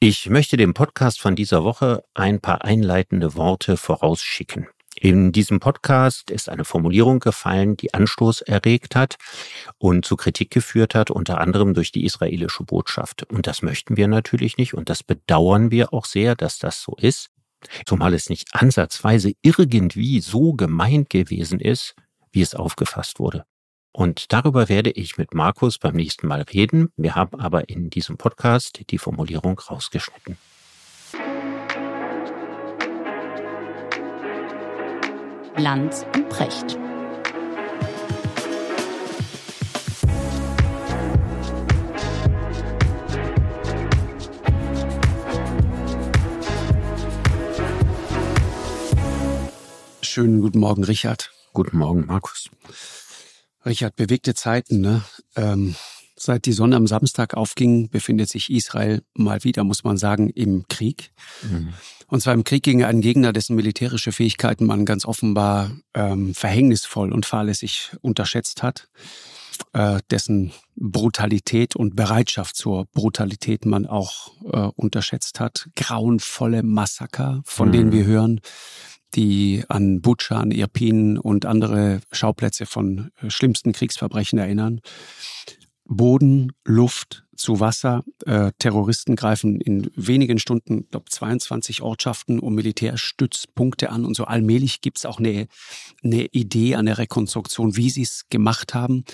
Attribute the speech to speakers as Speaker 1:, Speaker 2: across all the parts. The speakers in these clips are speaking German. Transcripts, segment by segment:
Speaker 1: Ich möchte dem Podcast von dieser Woche ein paar einleitende Worte vorausschicken. In diesem Podcast ist eine Formulierung gefallen, die Anstoß erregt hat und zu Kritik geführt hat, unter anderem durch die israelische Botschaft. Und das möchten wir natürlich nicht und das bedauern wir auch sehr, dass das so ist, zumal es nicht ansatzweise irgendwie so gemeint gewesen ist, wie es aufgefasst wurde. Und darüber werde ich mit Markus beim nächsten Mal reden. Wir haben aber in diesem Podcast die Formulierung rausgeschnitten.
Speaker 2: Lanz und Precht.
Speaker 3: Schönen guten Morgen, Richard.
Speaker 1: Guten Morgen, Markus.
Speaker 3: Richard, bewegte Zeiten. Ne? Ähm, seit die Sonne am Samstag aufging, befindet sich Israel mal wieder, muss man sagen, im Krieg. Mhm. Und zwar im Krieg gegen einen Gegner, dessen militärische Fähigkeiten man ganz offenbar ähm, verhängnisvoll und fahrlässig unterschätzt hat, äh, dessen Brutalität und Bereitschaft zur Brutalität man auch äh, unterschätzt hat. Grauenvolle Massaker, von mhm. denen wir hören, die an Butscha, an Irpin und andere Schauplätze von äh, schlimmsten Kriegsverbrechen erinnern. Boden, Luft zu Wasser. Äh, Terroristen greifen in wenigen Stunden, glaube 22 Ortschaften und Militärstützpunkte an und so allmählich gibt es auch eine, eine Idee, eine Rekonstruktion, wie sie es gemacht haben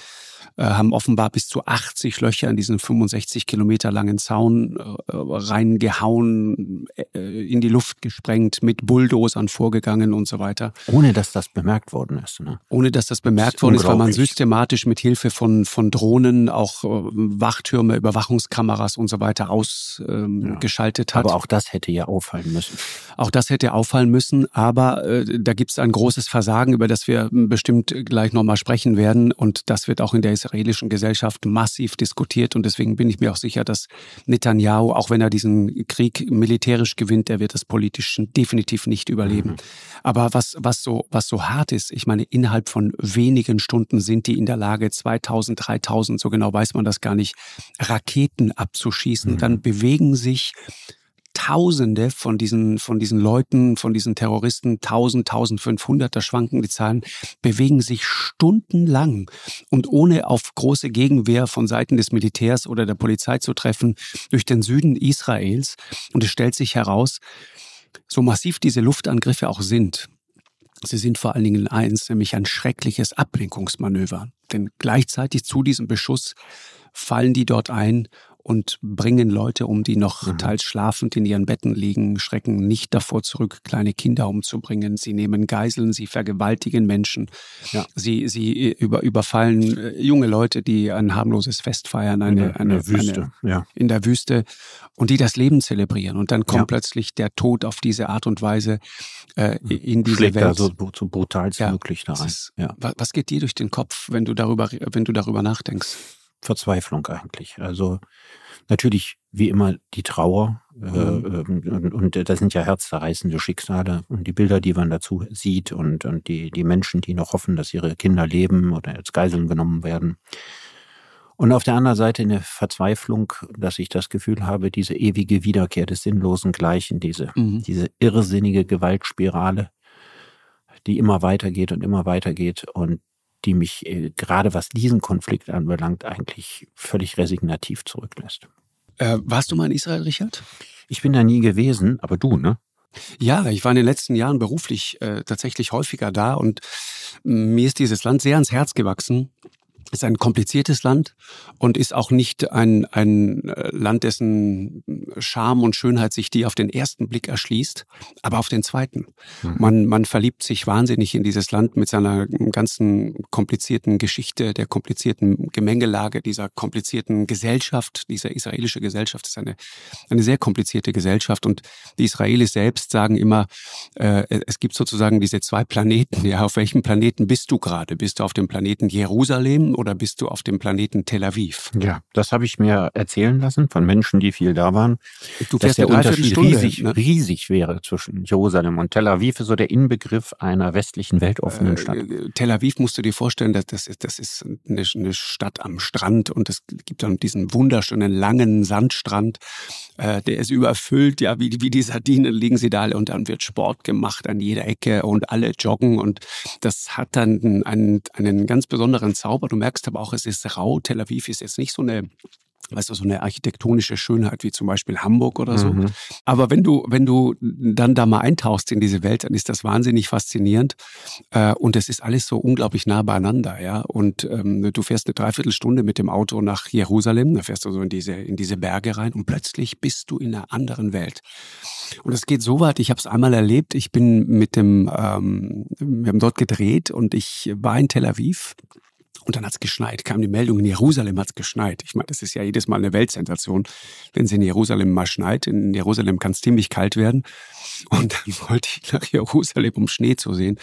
Speaker 3: äh, haben offenbar bis zu 80 Löcher in diesen 65 Kilometer langen Zaun äh, reingehauen, in die Luft gesprengt, mit Bulldozern vorgegangen und so weiter.
Speaker 1: Ohne dass das bemerkt worden ist. Ne?
Speaker 3: Ohne dass das bemerkt das worden ist, weil man systematisch mit Hilfe von, von Drohnen auch Wachtürme, Überwachungskameras und so weiter ausgeschaltet ähm, ja. hat.
Speaker 1: Aber auch das hätte ja auffallen müssen.
Speaker 3: Auch das hätte auffallen müssen, aber äh, da gibt es ein großes Versagen, über das wir bestimmt gleich nochmal sprechen werden. Und das wird auch in der israelischen Gesellschaft massiv diskutiert. Und deswegen bin ich mir auch sicher, dass Netanyahu, auch wenn er diesen Krieg militärisch gewinnt, er wird das politisch definitiv nicht überleben. Mhm. Aber was, was, so, was so hart ist, ich meine, innerhalb von wenigen Stunden sind die in der Lage, 2000, 3000, so genau weiß man das gar nicht, Raketen abzuschießen. Mhm. Dann bewegen sich Tausende von diesen, von diesen Leuten, von diesen Terroristen, 1000, 1500, da schwanken die Zahlen, bewegen sich stundenlang und ohne auf große Gegenwehr von Seiten des Militärs oder der Polizei zu treffen, durch den Süden Israels. Und es stellt sich heraus, so massiv diese Luftangriffe auch sind, Sie sind vor allen Dingen eins, nämlich ein schreckliches Ablenkungsmanöver. Denn gleichzeitig zu diesem Beschuss fallen die dort ein und bringen Leute um, die noch mhm. teils schlafend in ihren Betten liegen, schrecken nicht davor zurück, kleine Kinder umzubringen. Sie nehmen Geiseln, sie vergewaltigen Menschen. Ja. Sie, sie über, überfallen äh, junge Leute, die ein harmloses Fest feiern, eine,
Speaker 1: in, der, eine, in der Wüste.
Speaker 3: Eine, ja. In der Wüste und die das Leben zelebrieren. Und dann kommt ja. plötzlich der Tod auf diese Art und Weise äh, mhm. in diese
Speaker 1: Schlägt
Speaker 3: Welt.
Speaker 1: Da so, brutal ja. möglich da rein.
Speaker 3: Ist. Was geht dir durch den Kopf, wenn du darüber, wenn du darüber nachdenkst?
Speaker 1: Verzweiflung eigentlich. Also natürlich wie immer die Trauer äh, mhm. äh, und, und das sind ja herzzerreißende Schicksale und die Bilder, die man dazu sieht und, und die, die Menschen, die noch hoffen, dass ihre Kinder leben oder als Geiseln genommen werden. Und auf der anderen Seite eine Verzweiflung, dass ich das Gefühl habe, diese ewige Wiederkehr des sinnlosen Gleichen, diese, mhm. diese irrsinnige Gewaltspirale, die immer weitergeht und immer weitergeht und die mich äh, gerade was diesen Konflikt anbelangt, eigentlich völlig resignativ zurücklässt.
Speaker 3: Äh, warst du mal in Israel, Richard?
Speaker 1: Ich bin da nie gewesen, aber du, ne?
Speaker 3: Ja, ich war in den letzten Jahren beruflich äh, tatsächlich häufiger da und mir ist dieses Land sehr ans Herz gewachsen ist ein kompliziertes Land und ist auch nicht ein, ein äh, Land, dessen Charme und Schönheit sich die auf den ersten Blick erschließt, aber auf den zweiten. Mhm. Man, man verliebt sich wahnsinnig in dieses Land mit seiner ganzen komplizierten Geschichte, der komplizierten Gemengelage, dieser komplizierten Gesellschaft. Diese israelische Gesellschaft ist eine, eine sehr komplizierte Gesellschaft und die Israelis selbst sagen immer, äh, es gibt sozusagen diese zwei Planeten. Ja, auf welchem Planeten bist du gerade? Bist du auf dem Planeten Jerusalem Oder bist du auf dem Planeten Tel Aviv?
Speaker 1: Ja, das habe ich mir erzählen lassen von Menschen, die viel da waren.
Speaker 3: Du fährst dass der Unterschied
Speaker 1: riesig, ne? riesig wäre zwischen Jerusalem und Tel Aviv, ist so der Inbegriff einer westlichen weltoffenen Stadt. Äh,
Speaker 3: Tel Aviv musst du dir vorstellen, das, das, ist, das ist eine, eine Stadt am Strand und es gibt dann diesen wunderschönen langen Sandstrand. Äh, der ist überfüllt, ja, wie, wie die Sardinen liegen sie da und dann wird Sport gemacht an jeder Ecke und alle joggen und das hat dann einen, einen ganz besonderen Zauber. Du merkst aber auch, es ist rau. Tel Aviv ist jetzt nicht so eine weißt du, so eine architektonische Schönheit wie zum Beispiel Hamburg oder so. Mhm. Aber wenn du, wenn du dann da mal eintauchst in diese Welt, dann ist das wahnsinnig faszinierend. Äh, und es ist alles so unglaublich nah beieinander, ja. Und ähm, du fährst eine Dreiviertelstunde mit dem Auto nach Jerusalem, da fährst du so in diese, in diese Berge rein und plötzlich bist du in einer anderen Welt. Und es geht so weit, ich habe es einmal erlebt, ich bin mit dem, ähm, wir haben dort gedreht und ich war in Tel Aviv und dann hat's geschneit, kam die Meldung, in Jerusalem hat's geschneit. Ich meine, das ist ja jedes Mal eine Weltsensation, wenn es in Jerusalem mal schneit. In Jerusalem kann es ziemlich kalt werden. Und dann wollte ich nach Jerusalem, um Schnee zu sehen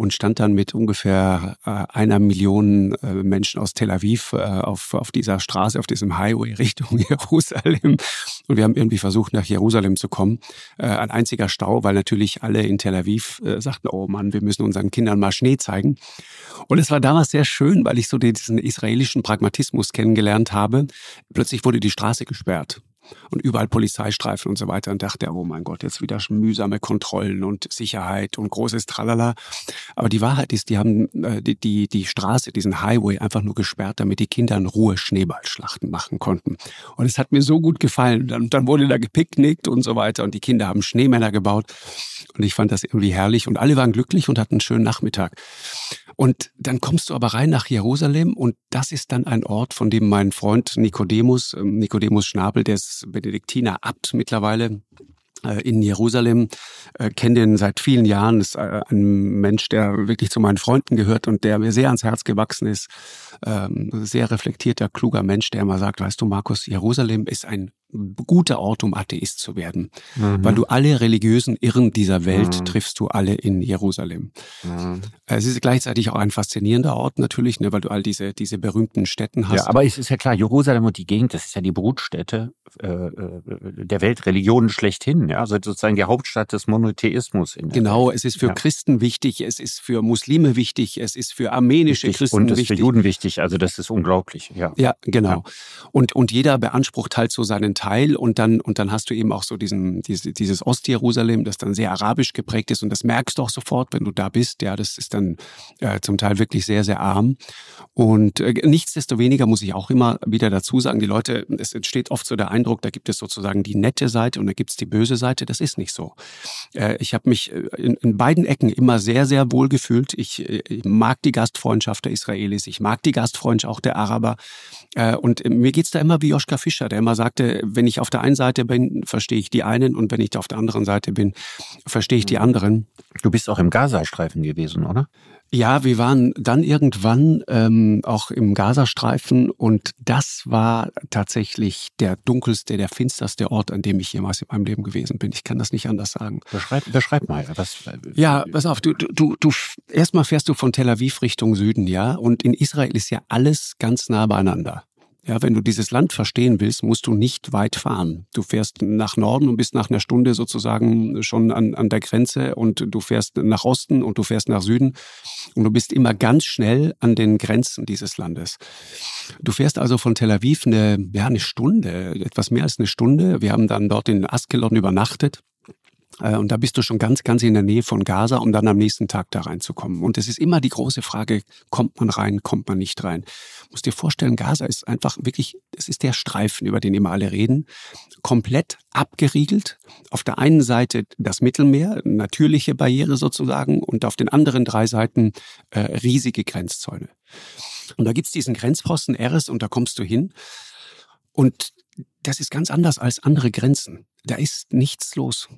Speaker 3: und stand dann mit ungefähr äh, einer Million äh, Menschen aus Tel Aviv äh, auf, auf dieser Straße, auf diesem Highway Richtung Jerusalem. Und wir haben irgendwie versucht, nach Jerusalem zu kommen. Ein einziger Stau, weil natürlich alle in Tel Aviv sagten, oh Mann, wir müssen unseren Kindern mal Schnee zeigen. Und es war damals sehr schön, weil ich so diesen israelischen Pragmatismus kennengelernt habe. Plötzlich wurde die Straße gesperrt und überall Polizeistreifen und so weiter und dachte, oh mein Gott, jetzt wieder mühsame Kontrollen und Sicherheit und großes Tralala. Aber die Wahrheit ist, die haben äh, die, die, die Straße, diesen Highway einfach nur gesperrt, damit die Kinder in Ruhe Schneeballschlachten machen konnten. Und es hat mir so gut gefallen. Dann, dann wurde da gepicknickt und so weiter und die Kinder haben Schneemänner gebaut und ich fand das irgendwie herrlich und alle waren glücklich und hatten einen schönen Nachmittag. Und dann kommst du aber rein nach Jerusalem und das ist dann ein Ort, von dem mein Freund Nikodemus, ähm, Nikodemus Schnabel, der ist Benediktiner Abt mittlerweile, äh, in Jerusalem, äh, kenne den seit vielen Jahren, ist äh, ein Mensch, der wirklich zu meinen Freunden gehört und der mir sehr ans Herz gewachsen ist. Ähm, sehr reflektierter, kluger Mensch, der immer sagt, weißt du, Markus, Jerusalem ist ein guter Ort, um Atheist zu werden. Mhm. Weil du alle religiösen Irren dieser Welt mhm. triffst du alle in Jerusalem. Mhm. Es ist gleichzeitig auch ein faszinierender Ort natürlich, ne, weil du all diese, diese berühmten Städten hast.
Speaker 1: Ja, aber es ist ja klar, Jerusalem und die Gegend, das ist ja die Brutstätte äh, äh der Weltreligionen schlechthin. Ja? Also sozusagen die Hauptstadt des Monotheismus.
Speaker 3: genau, Welt. es ist für ja. Christen wichtig, es ist für Muslime wichtig, es ist für armenische wichtig. Christen
Speaker 1: und
Speaker 3: es ist
Speaker 1: für Juden wichtig. Also das ist unglaublich. Ja,
Speaker 3: ja genau. Ja. Und, und jeder beansprucht halt so seinen Teil und dann, und dann hast du eben auch so diesen, diese, dieses Ostjerusalem, das dann sehr arabisch geprägt ist und das merkst du auch sofort, wenn du da bist. Ja, das ist dann äh, zum Teil wirklich sehr, sehr arm. Und äh, nichtsdestoweniger muss ich auch immer wieder dazu sagen, die Leute, es entsteht oft so der Eindruck, da gibt es sozusagen die nette Seite und da gibt es die böse Seite. Das ist nicht so. Äh, ich habe mich äh, in, in beiden Ecken immer sehr, sehr wohl gefühlt. Ich, äh, ich mag die Gastfreundschaft der Israelis, ich mag die Gastfreundschaft auch der Araber. Äh, und mir geht's da immer wie Joschka Fischer, der immer sagte, wenn ich auf der einen Seite bin, verstehe ich die einen und wenn ich auf der anderen Seite bin, verstehe ich die mhm. anderen.
Speaker 1: Du bist auch im Gazastreifen gewesen, oder?
Speaker 3: Ja, wir waren dann irgendwann ähm, auch im Gazastreifen und das war tatsächlich der dunkelste, der finsterste Ort, an dem ich jemals in meinem Leben gewesen bin. Ich kann das nicht anders sagen.
Speaker 1: Beschreib, beschreib mal. Was,
Speaker 3: ja, pass auf, du, du, du, erstmal fährst du von Tel Aviv Richtung Süden, ja, und in Israel ist ja alles ganz nah beieinander. Ja, wenn du dieses Land verstehen willst, musst du nicht weit fahren. Du fährst nach Norden und bist nach einer Stunde sozusagen schon an, an der Grenze und du fährst nach Osten und du fährst nach Süden und du bist immer ganz schnell an den Grenzen dieses Landes. Du fährst also von Tel Aviv eine, ja, eine Stunde, etwas mehr als eine Stunde. Wir haben dann dort in Askelon übernachtet und da bist du schon ganz, ganz in der Nähe von Gaza, um dann am nächsten Tag da reinzukommen. Und es ist immer die große Frage, kommt man rein, kommt man nicht rein? Du musst dir vorstellen, Gaza ist einfach wirklich, es ist der Streifen, über den immer alle reden, komplett abgeriegelt. Auf der einen Seite das Mittelmeer, natürliche Barriere sozusagen, und auf den anderen drei Seiten äh, riesige Grenzzäune. Und da gibt's diesen Grenzposten Eres und da kommst du hin. Und das ist ganz anders als andere Grenzen. Da ist nichts los.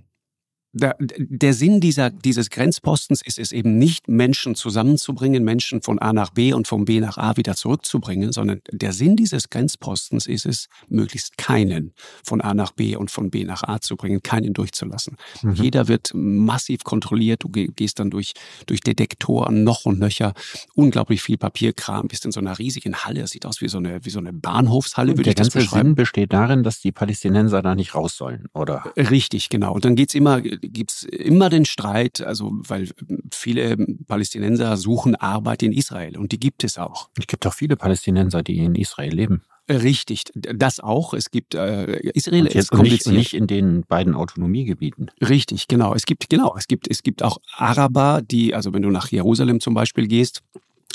Speaker 3: Der, der Sinn dieser, dieses Grenzpostens ist es eben nicht, Menschen zusammenzubringen, Menschen von A nach B und von B nach A wieder zurückzubringen, sondern der Sinn dieses Grenzpostens ist es, möglichst keinen von A nach B und von B nach A zu bringen, keinen durchzulassen. Mhm. Jeder wird massiv kontrolliert, du gehst dann durch, durch Detektoren noch und nöcher, unglaublich viel Papierkram, bist in so einer riesigen Halle, das sieht aus wie so eine, wie so eine Bahnhofshalle, würde ich das beschreiben. Der
Speaker 1: Sinn besteht darin, dass die Palästinenser da nicht raus sollen, oder?
Speaker 3: Richtig, genau. Und dann geht's immer gibt's immer den Streit, also weil viele Palästinenser suchen Arbeit in Israel und die gibt es auch.
Speaker 1: Es gibt auch viele Palästinenser, die in Israel leben.
Speaker 3: Richtig, das auch. Es gibt äh, Israel
Speaker 1: und jetzt ist kompliziert. Nicht, nicht in den beiden Autonomiegebieten.
Speaker 3: Richtig, genau. Es gibt genau, es gibt es gibt auch Araber, die also wenn du nach Jerusalem zum Beispiel gehst,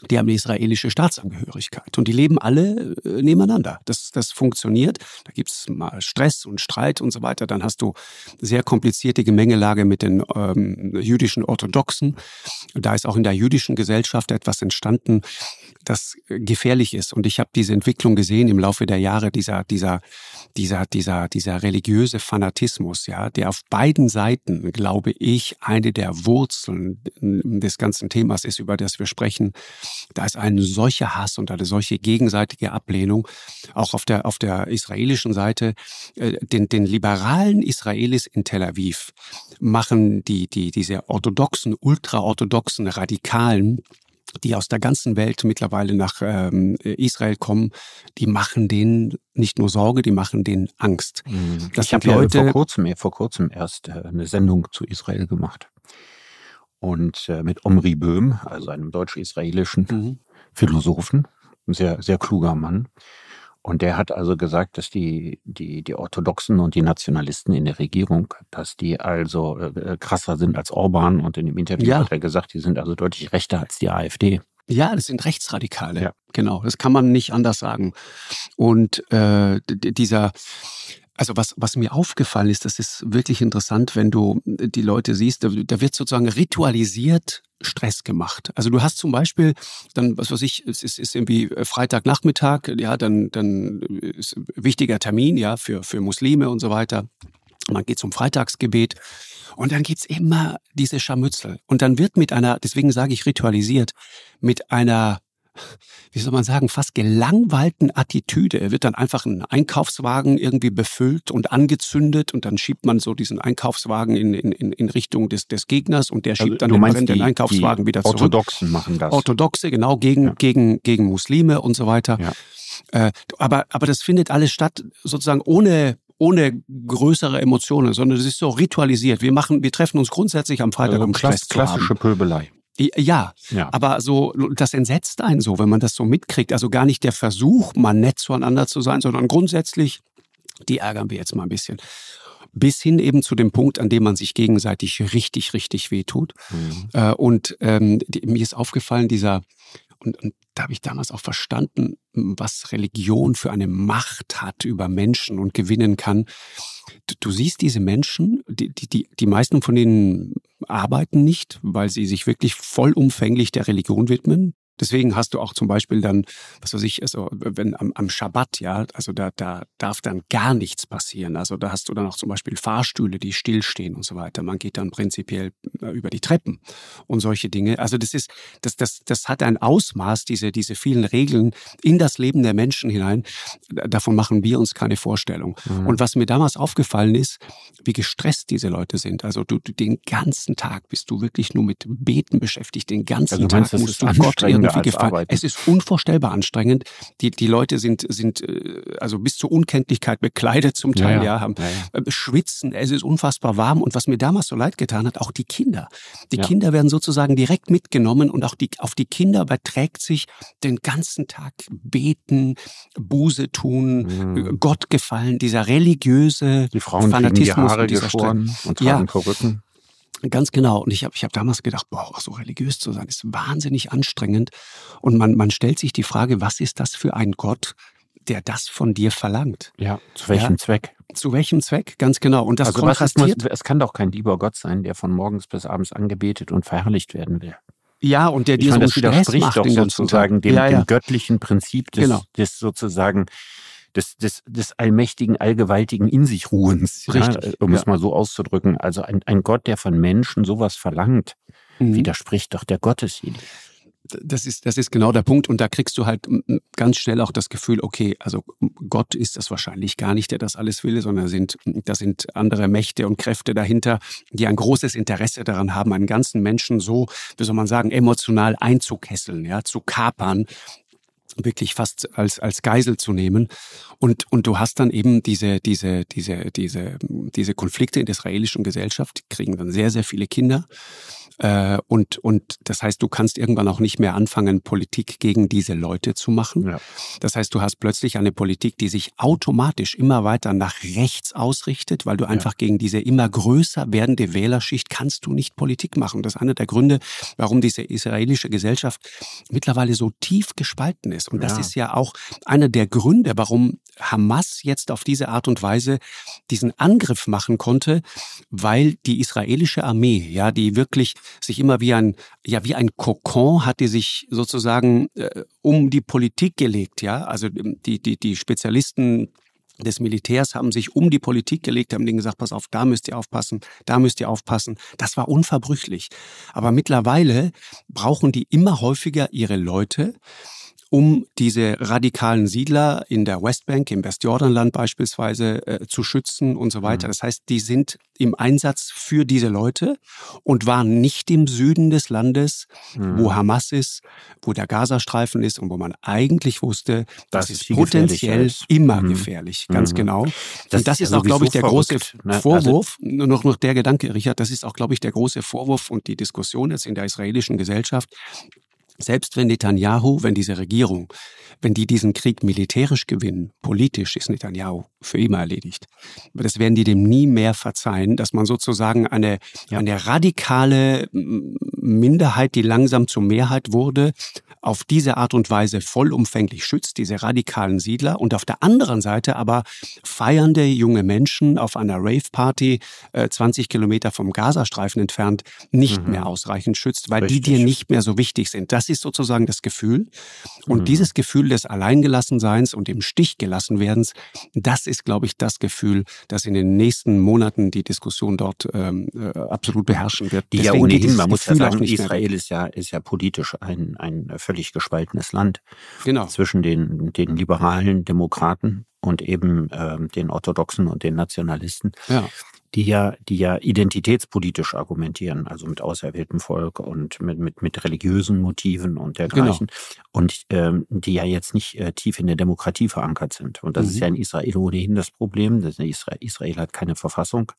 Speaker 3: die haben eine israelische Staatsangehörigkeit und die leben alle äh, nebeneinander. Das, das funktioniert. Da gibt's mal Stress und Streit und so weiter. Dann hast du sehr komplizierte Gemengelage mit den ähm, jüdischen Orthodoxen. Da ist auch in der jüdischen Gesellschaft etwas entstanden, das gefährlich ist. Und ich habe diese Entwicklung gesehen im Laufe der Jahre, dieser, dieser, dieser, dieser, dieser religiöse Fanatismus, ja, der auf beiden Seiten, glaube ich, eine der Wurzeln des ganzen Themas ist, über das wir sprechen. Da ist ein solcher Hass und eine solche gegenseitige Ablehnung, auch auf der, auf der israelischen Seite. Äh, den, den liberalen Israelis in Tel Aviv machen die, die, diese orthodoxen, ultraorthodoxen Radikalen, die aus der ganzen Welt mittlerweile nach ähm, Israel kommen, die machen denen nicht nur Sorge, die machen denen Angst.
Speaker 1: Mhm. Das ich habe ja vor kurzem, vor kurzem erst äh, eine Sendung zu Israel gemacht und äh, mit Omri Böhm, also einem deutsch-israelischen mhm. Philosophen, ein sehr sehr kluger Mann. Und der hat also gesagt, dass die, die, die Orthodoxen und die Nationalisten in der Regierung, dass die also äh, krasser sind als Orban. Und in dem Interview ja. hat er gesagt, die sind also deutlich rechter als die AfD.
Speaker 3: Ja, das sind Rechtsradikale. Ja. Genau, das kann man nicht anders sagen. Und äh, dieser, also was, was mir aufgefallen ist, das ist wirklich interessant, wenn du die Leute siehst, da, da wird sozusagen ritualisiert Stress gemacht. Also du hast zum Beispiel dann, was weiß ich, es ist, ist irgendwie Freitagnachmittag, ja, dann, dann ist ein wichtiger Termin, ja, für, für Muslime und so weiter. Man geht zum Freitagsgebet und dann gibt's immer diese Scharmützel. Und dann wird mit einer, deswegen sage ich ritualisiert, mit einer wie soll man sagen, fast gelangweilten Attitüde. Er wird dann einfach ein Einkaufswagen irgendwie befüllt und angezündet und dann schiebt man so diesen Einkaufswagen in, in, in Richtung des, des Gegners und der also schiebt also, dann den, den Einkaufswagen wieder zurück.
Speaker 1: Orthodoxen machen das.
Speaker 3: Orthodoxe, genau, gegen, ja. gegen, gegen Muslime und so weiter. Ja. Äh, aber, aber das findet alles statt sozusagen ohne ohne größere Emotionen, sondern es ist so ritualisiert. Wir machen, wir treffen uns grundsätzlich am Freitag, also um Stress
Speaker 1: Klassische Pöbelei.
Speaker 3: Ja, ja, aber so, das entsetzt einen so, wenn man das so mitkriegt. Also gar nicht der Versuch, mal nett zueinander zu sein, sondern grundsätzlich, die ärgern wir jetzt mal ein bisschen. Bis hin eben zu dem Punkt, an dem man sich gegenseitig richtig, richtig wehtut. Mhm. Äh, und ähm, die, mir ist aufgefallen, dieser, und, und da habe ich damals auch verstanden, was Religion für eine Macht hat über Menschen und gewinnen kann. Du, du siehst diese Menschen, die, die, die meisten von denen arbeiten nicht, weil sie sich wirklich vollumfänglich der Religion widmen. Deswegen hast du auch zum Beispiel dann, was weiß ich, also wenn am, am Schabbat, ja, also da, da darf dann gar nichts passieren. Also da hast du dann auch zum Beispiel Fahrstühle, die stillstehen und so weiter. Man geht dann prinzipiell äh, über die Treppen und solche Dinge. Also das ist, das, das, das hat ein Ausmaß, diese, diese vielen Regeln in das Leben der Menschen hinein. Davon machen wir uns keine Vorstellung. Mhm. Und was mir damals aufgefallen ist, wie gestresst diese Leute sind. Also du, du den ganzen Tag bist du wirklich nur mit Beten beschäftigt. Den ganzen also Tag meinst, musst du Gott gefallen. Arbeiten. Es ist unvorstellbar anstrengend. Die, die Leute sind, sind äh, also bis zur Unkenntlichkeit bekleidet zum Teil, ja, ja haben ja, ja. Äh, schwitzen. Es ist unfassbar warm. Und was mir damals so leid getan hat, auch die Kinder. Die Kinder werden sozusagen direkt mitgenommen und auch die, auf die Kinder überträgt sich den ganzen Tag beten, Buße tun, mhm. Gott gefallen, dieser religiöse
Speaker 1: die Frauen
Speaker 3: Fanatismus
Speaker 1: die Haare geschoren und tragen ja. Perücken.
Speaker 3: Ganz genau. Und ich habe ich hab damals gedacht, boah, so religiös zu sein, ist wahnsinnig anstrengend. Und man, man stellt sich die Frage, was ist das für ein Gott, der das von dir verlangt?
Speaker 1: Ja, zu welchem ja, Zweck?
Speaker 3: Zu welchem Zweck, ganz genau. Und das
Speaker 1: also kontrastiert. Ist, es kann doch kein lieber Gott sein, der von morgens bis abends angebetet und verherrlicht werden will.
Speaker 3: Ja, und der dir so
Speaker 1: das widerspricht doch sozusagen dem, ja, ja. dem, göttlichen Prinzip des, genau. des sozusagen des, des, des allmächtigen, allgewaltigen in sich Ruhens,
Speaker 3: Richtig,
Speaker 1: ja, um
Speaker 3: ja.
Speaker 1: es mal so auszudrücken. Also ein, ein Gott, der von Menschen sowas verlangt,
Speaker 3: Mhm.
Speaker 1: widerspricht doch der Gottesidee.
Speaker 3: Das ist, das ist genau der Punkt. Und da kriegst du halt ganz schnell auch das Gefühl, okay, also Gott ist das wahrscheinlich gar nicht, der das alles will, sondern sind, da sind andere Mächte und Kräfte dahinter, die ein großes Interesse daran haben, einen ganzen Menschen so, wie soll man sagen, emotional einzukesseln, ja, zu kapern, wirklich fast als, als Geisel zu nehmen. Und, und du hast dann eben diese, diese, diese, diese, diese Konflikte in der israelischen Gesellschaft, kriegen dann sehr, sehr viele Kinder. Äh, und, und das heißt, du kannst irgendwann auch nicht mehr anfangen, Politik gegen diese Leute zu machen.
Speaker 1: Ja.
Speaker 3: Das heißt, du hast plötzlich eine Politik, die sich automatisch immer weiter nach rechts ausrichtet, weil du einfach gegen diese immer größer werdende Wählerschicht kannst du nicht Politik machen. Das ist einer der Gründe, warum diese israelische Gesellschaft mittlerweile so tief gespalten ist. Und das
Speaker 1: Ja.
Speaker 3: ist ja auch einer der Gründe, warum Hamas jetzt auf diese Art und Weise diesen Angriff machen konnte, weil die israelische Armee, ja, die wirklich sich immer wie ein, ja, wie ein Kokon hat die sich sozusagen äh, um die Politik gelegt, ja. Also ähm, die, die, die Spezialisten des Militärs haben sich um die Politik gelegt, haben denen gesagt, pass auf, da müsst ihr aufpassen, da müsst ihr aufpassen. Das war unverbrüchlich. Aber mittlerweile brauchen die immer häufiger ihre Leute, um diese radikalen Siedler in der Westbank, im Westjordanland beispielsweise, äh, zu schützen und so weiter.
Speaker 1: Mhm.
Speaker 3: Das heißt, die sind im Einsatz für diese Leute und waren nicht im Süden des Landes,
Speaker 1: Mhm.
Speaker 3: wo Hamas ist, wo der Gazastreifen ist und wo man eigentlich wusste,
Speaker 1: Das
Speaker 3: das,
Speaker 1: ist
Speaker 3: potenziell
Speaker 1: ist.
Speaker 3: immer
Speaker 1: Mhm.
Speaker 3: gefährlich, ganz
Speaker 1: Mhm.
Speaker 3: genau.
Speaker 1: Das
Speaker 3: und das
Speaker 1: ist ja
Speaker 3: auch, glaube ich, der große
Speaker 1: verrückt, ne? Also-
Speaker 3: Vorwurf, nur noch, noch der Gedanke, Richard, das ist auch, glaube ich, der große Vorwurf und die Diskussion jetzt in der israelischen Gesellschaft. Selbst wenn Netanyahu, wenn diese Regierung, wenn die diesen Krieg militärisch gewinnen, politisch ist Netanyahu für immer erledigt. Aber das werden die dem nie mehr verzeihen, dass man sozusagen eine,
Speaker 1: Ja.
Speaker 3: eine radikale Minderheit, die langsam zur Mehrheit wurde, auf diese Art und Weise vollumfänglich schützt, diese radikalen Siedler, und auf der anderen Seite aber feiernde junge Menschen auf einer Rave-Party äh, 20 Kilometer vom Gazastreifen entfernt nicht
Speaker 1: Mhm.
Speaker 3: mehr ausreichend schützt, weil die
Speaker 1: Richtig.
Speaker 3: dir nicht mehr so wichtig sind. Das ist sozusagen das Gefühl. Und
Speaker 1: Mhm.
Speaker 3: dieses Gefühl des Alleingelassenseins und im Stich gelassen werdens, das ist, glaube ich, das Gefühl, das in den nächsten Monaten die Diskussion dort ähm, äh, absolut beherrschen wird.
Speaker 1: Die ja ohnehin, man muss ja sagen. Israel ist ja, ist ja politisch ein, ein völlig gespaltenes Land
Speaker 3: Genau.
Speaker 1: zwischen den, den liberalen Demokraten und eben ähm, den Orthodoxen und den Nationalisten,
Speaker 3: Ja.
Speaker 1: Die ja, die ja identitätspolitisch argumentieren, also mit auserwähltem Volk und mit, mit, mit religiösen Motiven und dergleichen. Und ähm, die ja jetzt nicht äh, tief in der Demokratie verankert sind. Und das
Speaker 3: Mhm.
Speaker 1: ist ja in Israel ohnehin das Problem. Das Israel, Israel hat keine Verfassung.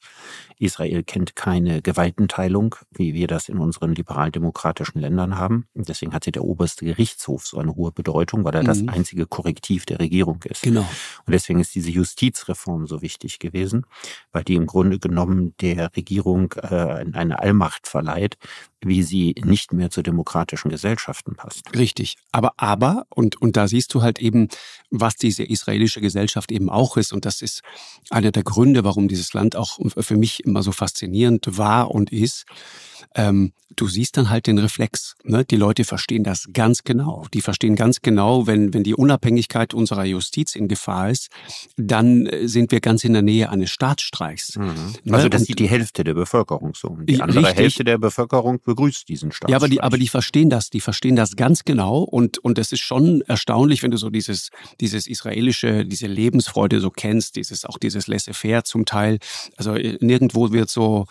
Speaker 1: Israel kennt keine Gewaltenteilung, wie wir das in unseren liberal-demokratischen Ländern haben. Und deswegen hatte der oberste Gerichtshof so eine hohe Bedeutung, weil er das
Speaker 3: Mhm.
Speaker 1: einzige Korrektiv der Regierung ist.
Speaker 3: Genau.
Speaker 1: Und deswegen ist diese Justizreform so wichtig gewesen, weil die im Grunde genommen der Regierung äh, eine Allmacht verleiht, wie sie nicht mehr zu demokratischen Gesellschaften passt.
Speaker 3: Richtig. Aber, aber, und, und da siehst du halt eben, was diese israelische Gesellschaft eben auch ist. Und das ist einer der Gründe, warum dieses Land auch für mich immer so faszinierend war und ist. Ähm, du siehst dann halt den Reflex. Ne? Die Leute verstehen das ganz genau. Die verstehen ganz genau, wenn, wenn die Unabhängigkeit unserer Justiz in Gefahr ist, dann äh, sind wir ganz in der Nähe eines Staatsstreichs. Ne?
Speaker 1: Also das
Speaker 3: Und-
Speaker 1: sieht die Hälfte der Bevölkerung so. Und die andere
Speaker 3: richtig.
Speaker 1: Hälfte der Bevölkerung begrüßt diesen Staatsstreich.
Speaker 3: Ja, aber die, aber die verstehen das, die verstehen das ganz genau und und es ist schon erstaunlich, wenn du so dieses dieses israelische, diese Lebensfreude so kennst, dieses auch dieses Laissez-faire zum Teil. Also äh, nirgendwo wird so,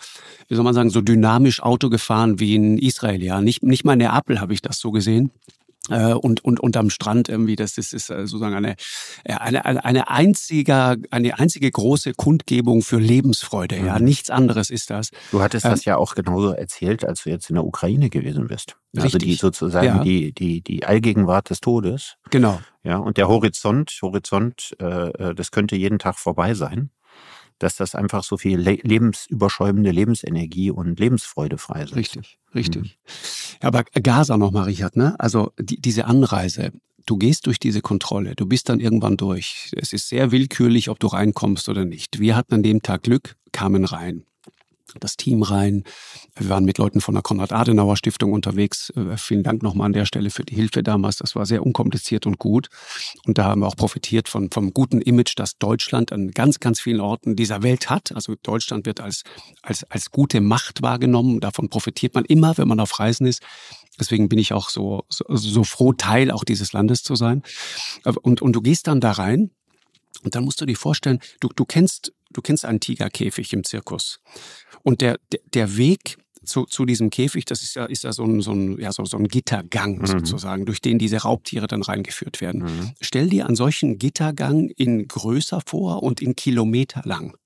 Speaker 3: wie soll man sagen, so dynamisch Auto gefahren wie in Israel. Ja, nicht nicht mal in Neapel habe ich das so gesehen. Äh, und, und, am Strand irgendwie, das ist, ist äh, sozusagen eine, äh, eine, eine, eine, einziger, eine einzige große Kundgebung für Lebensfreude. Ja,
Speaker 1: Mhm.
Speaker 3: nichts anderes ist das.
Speaker 1: Du hattest
Speaker 3: Ähm,
Speaker 1: das ja auch genauso erzählt, als du jetzt in der Ukraine gewesen bist. Also die
Speaker 3: Richtig.
Speaker 1: sozusagen
Speaker 3: Ja.
Speaker 1: die, die, die Allgegenwart des Todes.
Speaker 3: Genau.
Speaker 1: Ja, und der Horizont, Horizont, äh, das könnte jeden Tag vorbei sein, dass das einfach so viel le lebensüberschäumende Lebensenergie und Lebensfreude freisetzt.
Speaker 3: Richtig, richtig. Ja, aber Gaza nochmal, Richard, ne? Also die, diese Anreise, du gehst durch diese Kontrolle, du bist dann irgendwann durch. Es ist sehr willkürlich, ob du reinkommst oder nicht. Wir hatten an dem Tag Glück, kamen rein. Das Team rein. Wir waren mit Leuten von der Konrad-Adenauer-Stiftung unterwegs. Äh, vielen Dank nochmal an der Stelle für die Hilfe damals. Das war sehr unkompliziert und gut. Und da haben wir auch profitiert von, vom guten Image, das Deutschland an ganz, ganz vielen Orten dieser Welt hat. Also Deutschland wird als, als, als gute Macht wahrgenommen. Davon profitiert man immer, wenn man auf Reisen ist. Deswegen bin ich auch so, so, so froh, Teil auch dieses Landes zu sein. Und, und du gehst dann da rein und dann musst du dir vorstellen, du, du kennst, du kennst einen Tigerkäfig im Zirkus. Und der, der, der Weg zu, zu diesem Käfig, das ist ja, ist ja so ein, so ein, ja, so, so ein Gittergang mhm. sozusagen, durch den diese Raubtiere dann reingeführt werden. Mhm. Stell dir einen solchen Gittergang in größer vor und in Kilometer lang.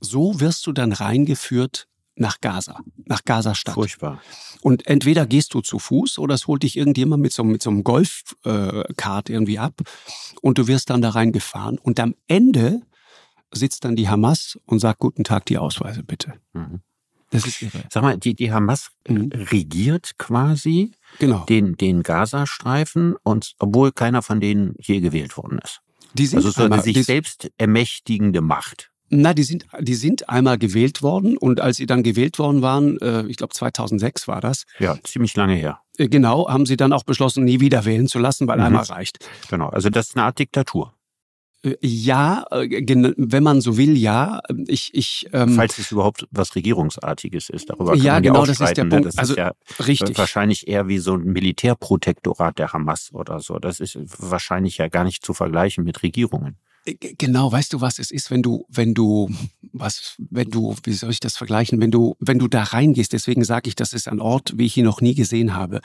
Speaker 3: So wirst du dann reingeführt nach Gaza, nach Gaza-Stadt.
Speaker 1: Furchtbar.
Speaker 3: Und entweder gehst du zu Fuß oder es holt dich irgendjemand mit so, mit so einem Golfkart äh, irgendwie ab und du wirst dann da reingefahren. Und am Ende sitzt dann die Hamas und sagt, guten Tag, die Ausweise bitte. Mhm.
Speaker 1: Das ist irre. Sag mal, die, die Hamas mhm. regiert quasi genau. den, den Gazastreifen, und obwohl keiner von denen je gewählt worden ist. Die sind also so eine sich selbst ermächtigende Macht.
Speaker 3: Na, die sind, die sind einmal gewählt worden und als sie dann gewählt worden waren, äh, ich glaube 2006 war das.
Speaker 1: Ja, ziemlich lange her.
Speaker 3: Äh, genau, haben sie dann auch beschlossen, nie wieder wählen zu lassen, weil mhm. einmal reicht.
Speaker 1: Genau, also das ist eine Art Diktatur.
Speaker 3: Äh, ja, äh, wenn man so will, ja. Ich, ich,
Speaker 1: ähm, Falls es überhaupt was Regierungsartiges ist, darüber kann
Speaker 3: ja,
Speaker 1: man
Speaker 3: genau,
Speaker 1: ja
Speaker 3: das ist der ne? Punkt.
Speaker 1: Das also, ist ja
Speaker 3: richtig.
Speaker 1: wahrscheinlich eher wie so ein Militärprotektorat der Hamas oder so. Das ist wahrscheinlich ja gar nicht zu vergleichen mit Regierungen.
Speaker 3: Äh, genau, weißt du, was es ist, wenn du, wenn du, was, wenn du, wie soll ich das vergleichen, wenn du, wenn du da reingehst, deswegen sage ich, das ist ein Ort, wie ich ihn noch nie gesehen habe.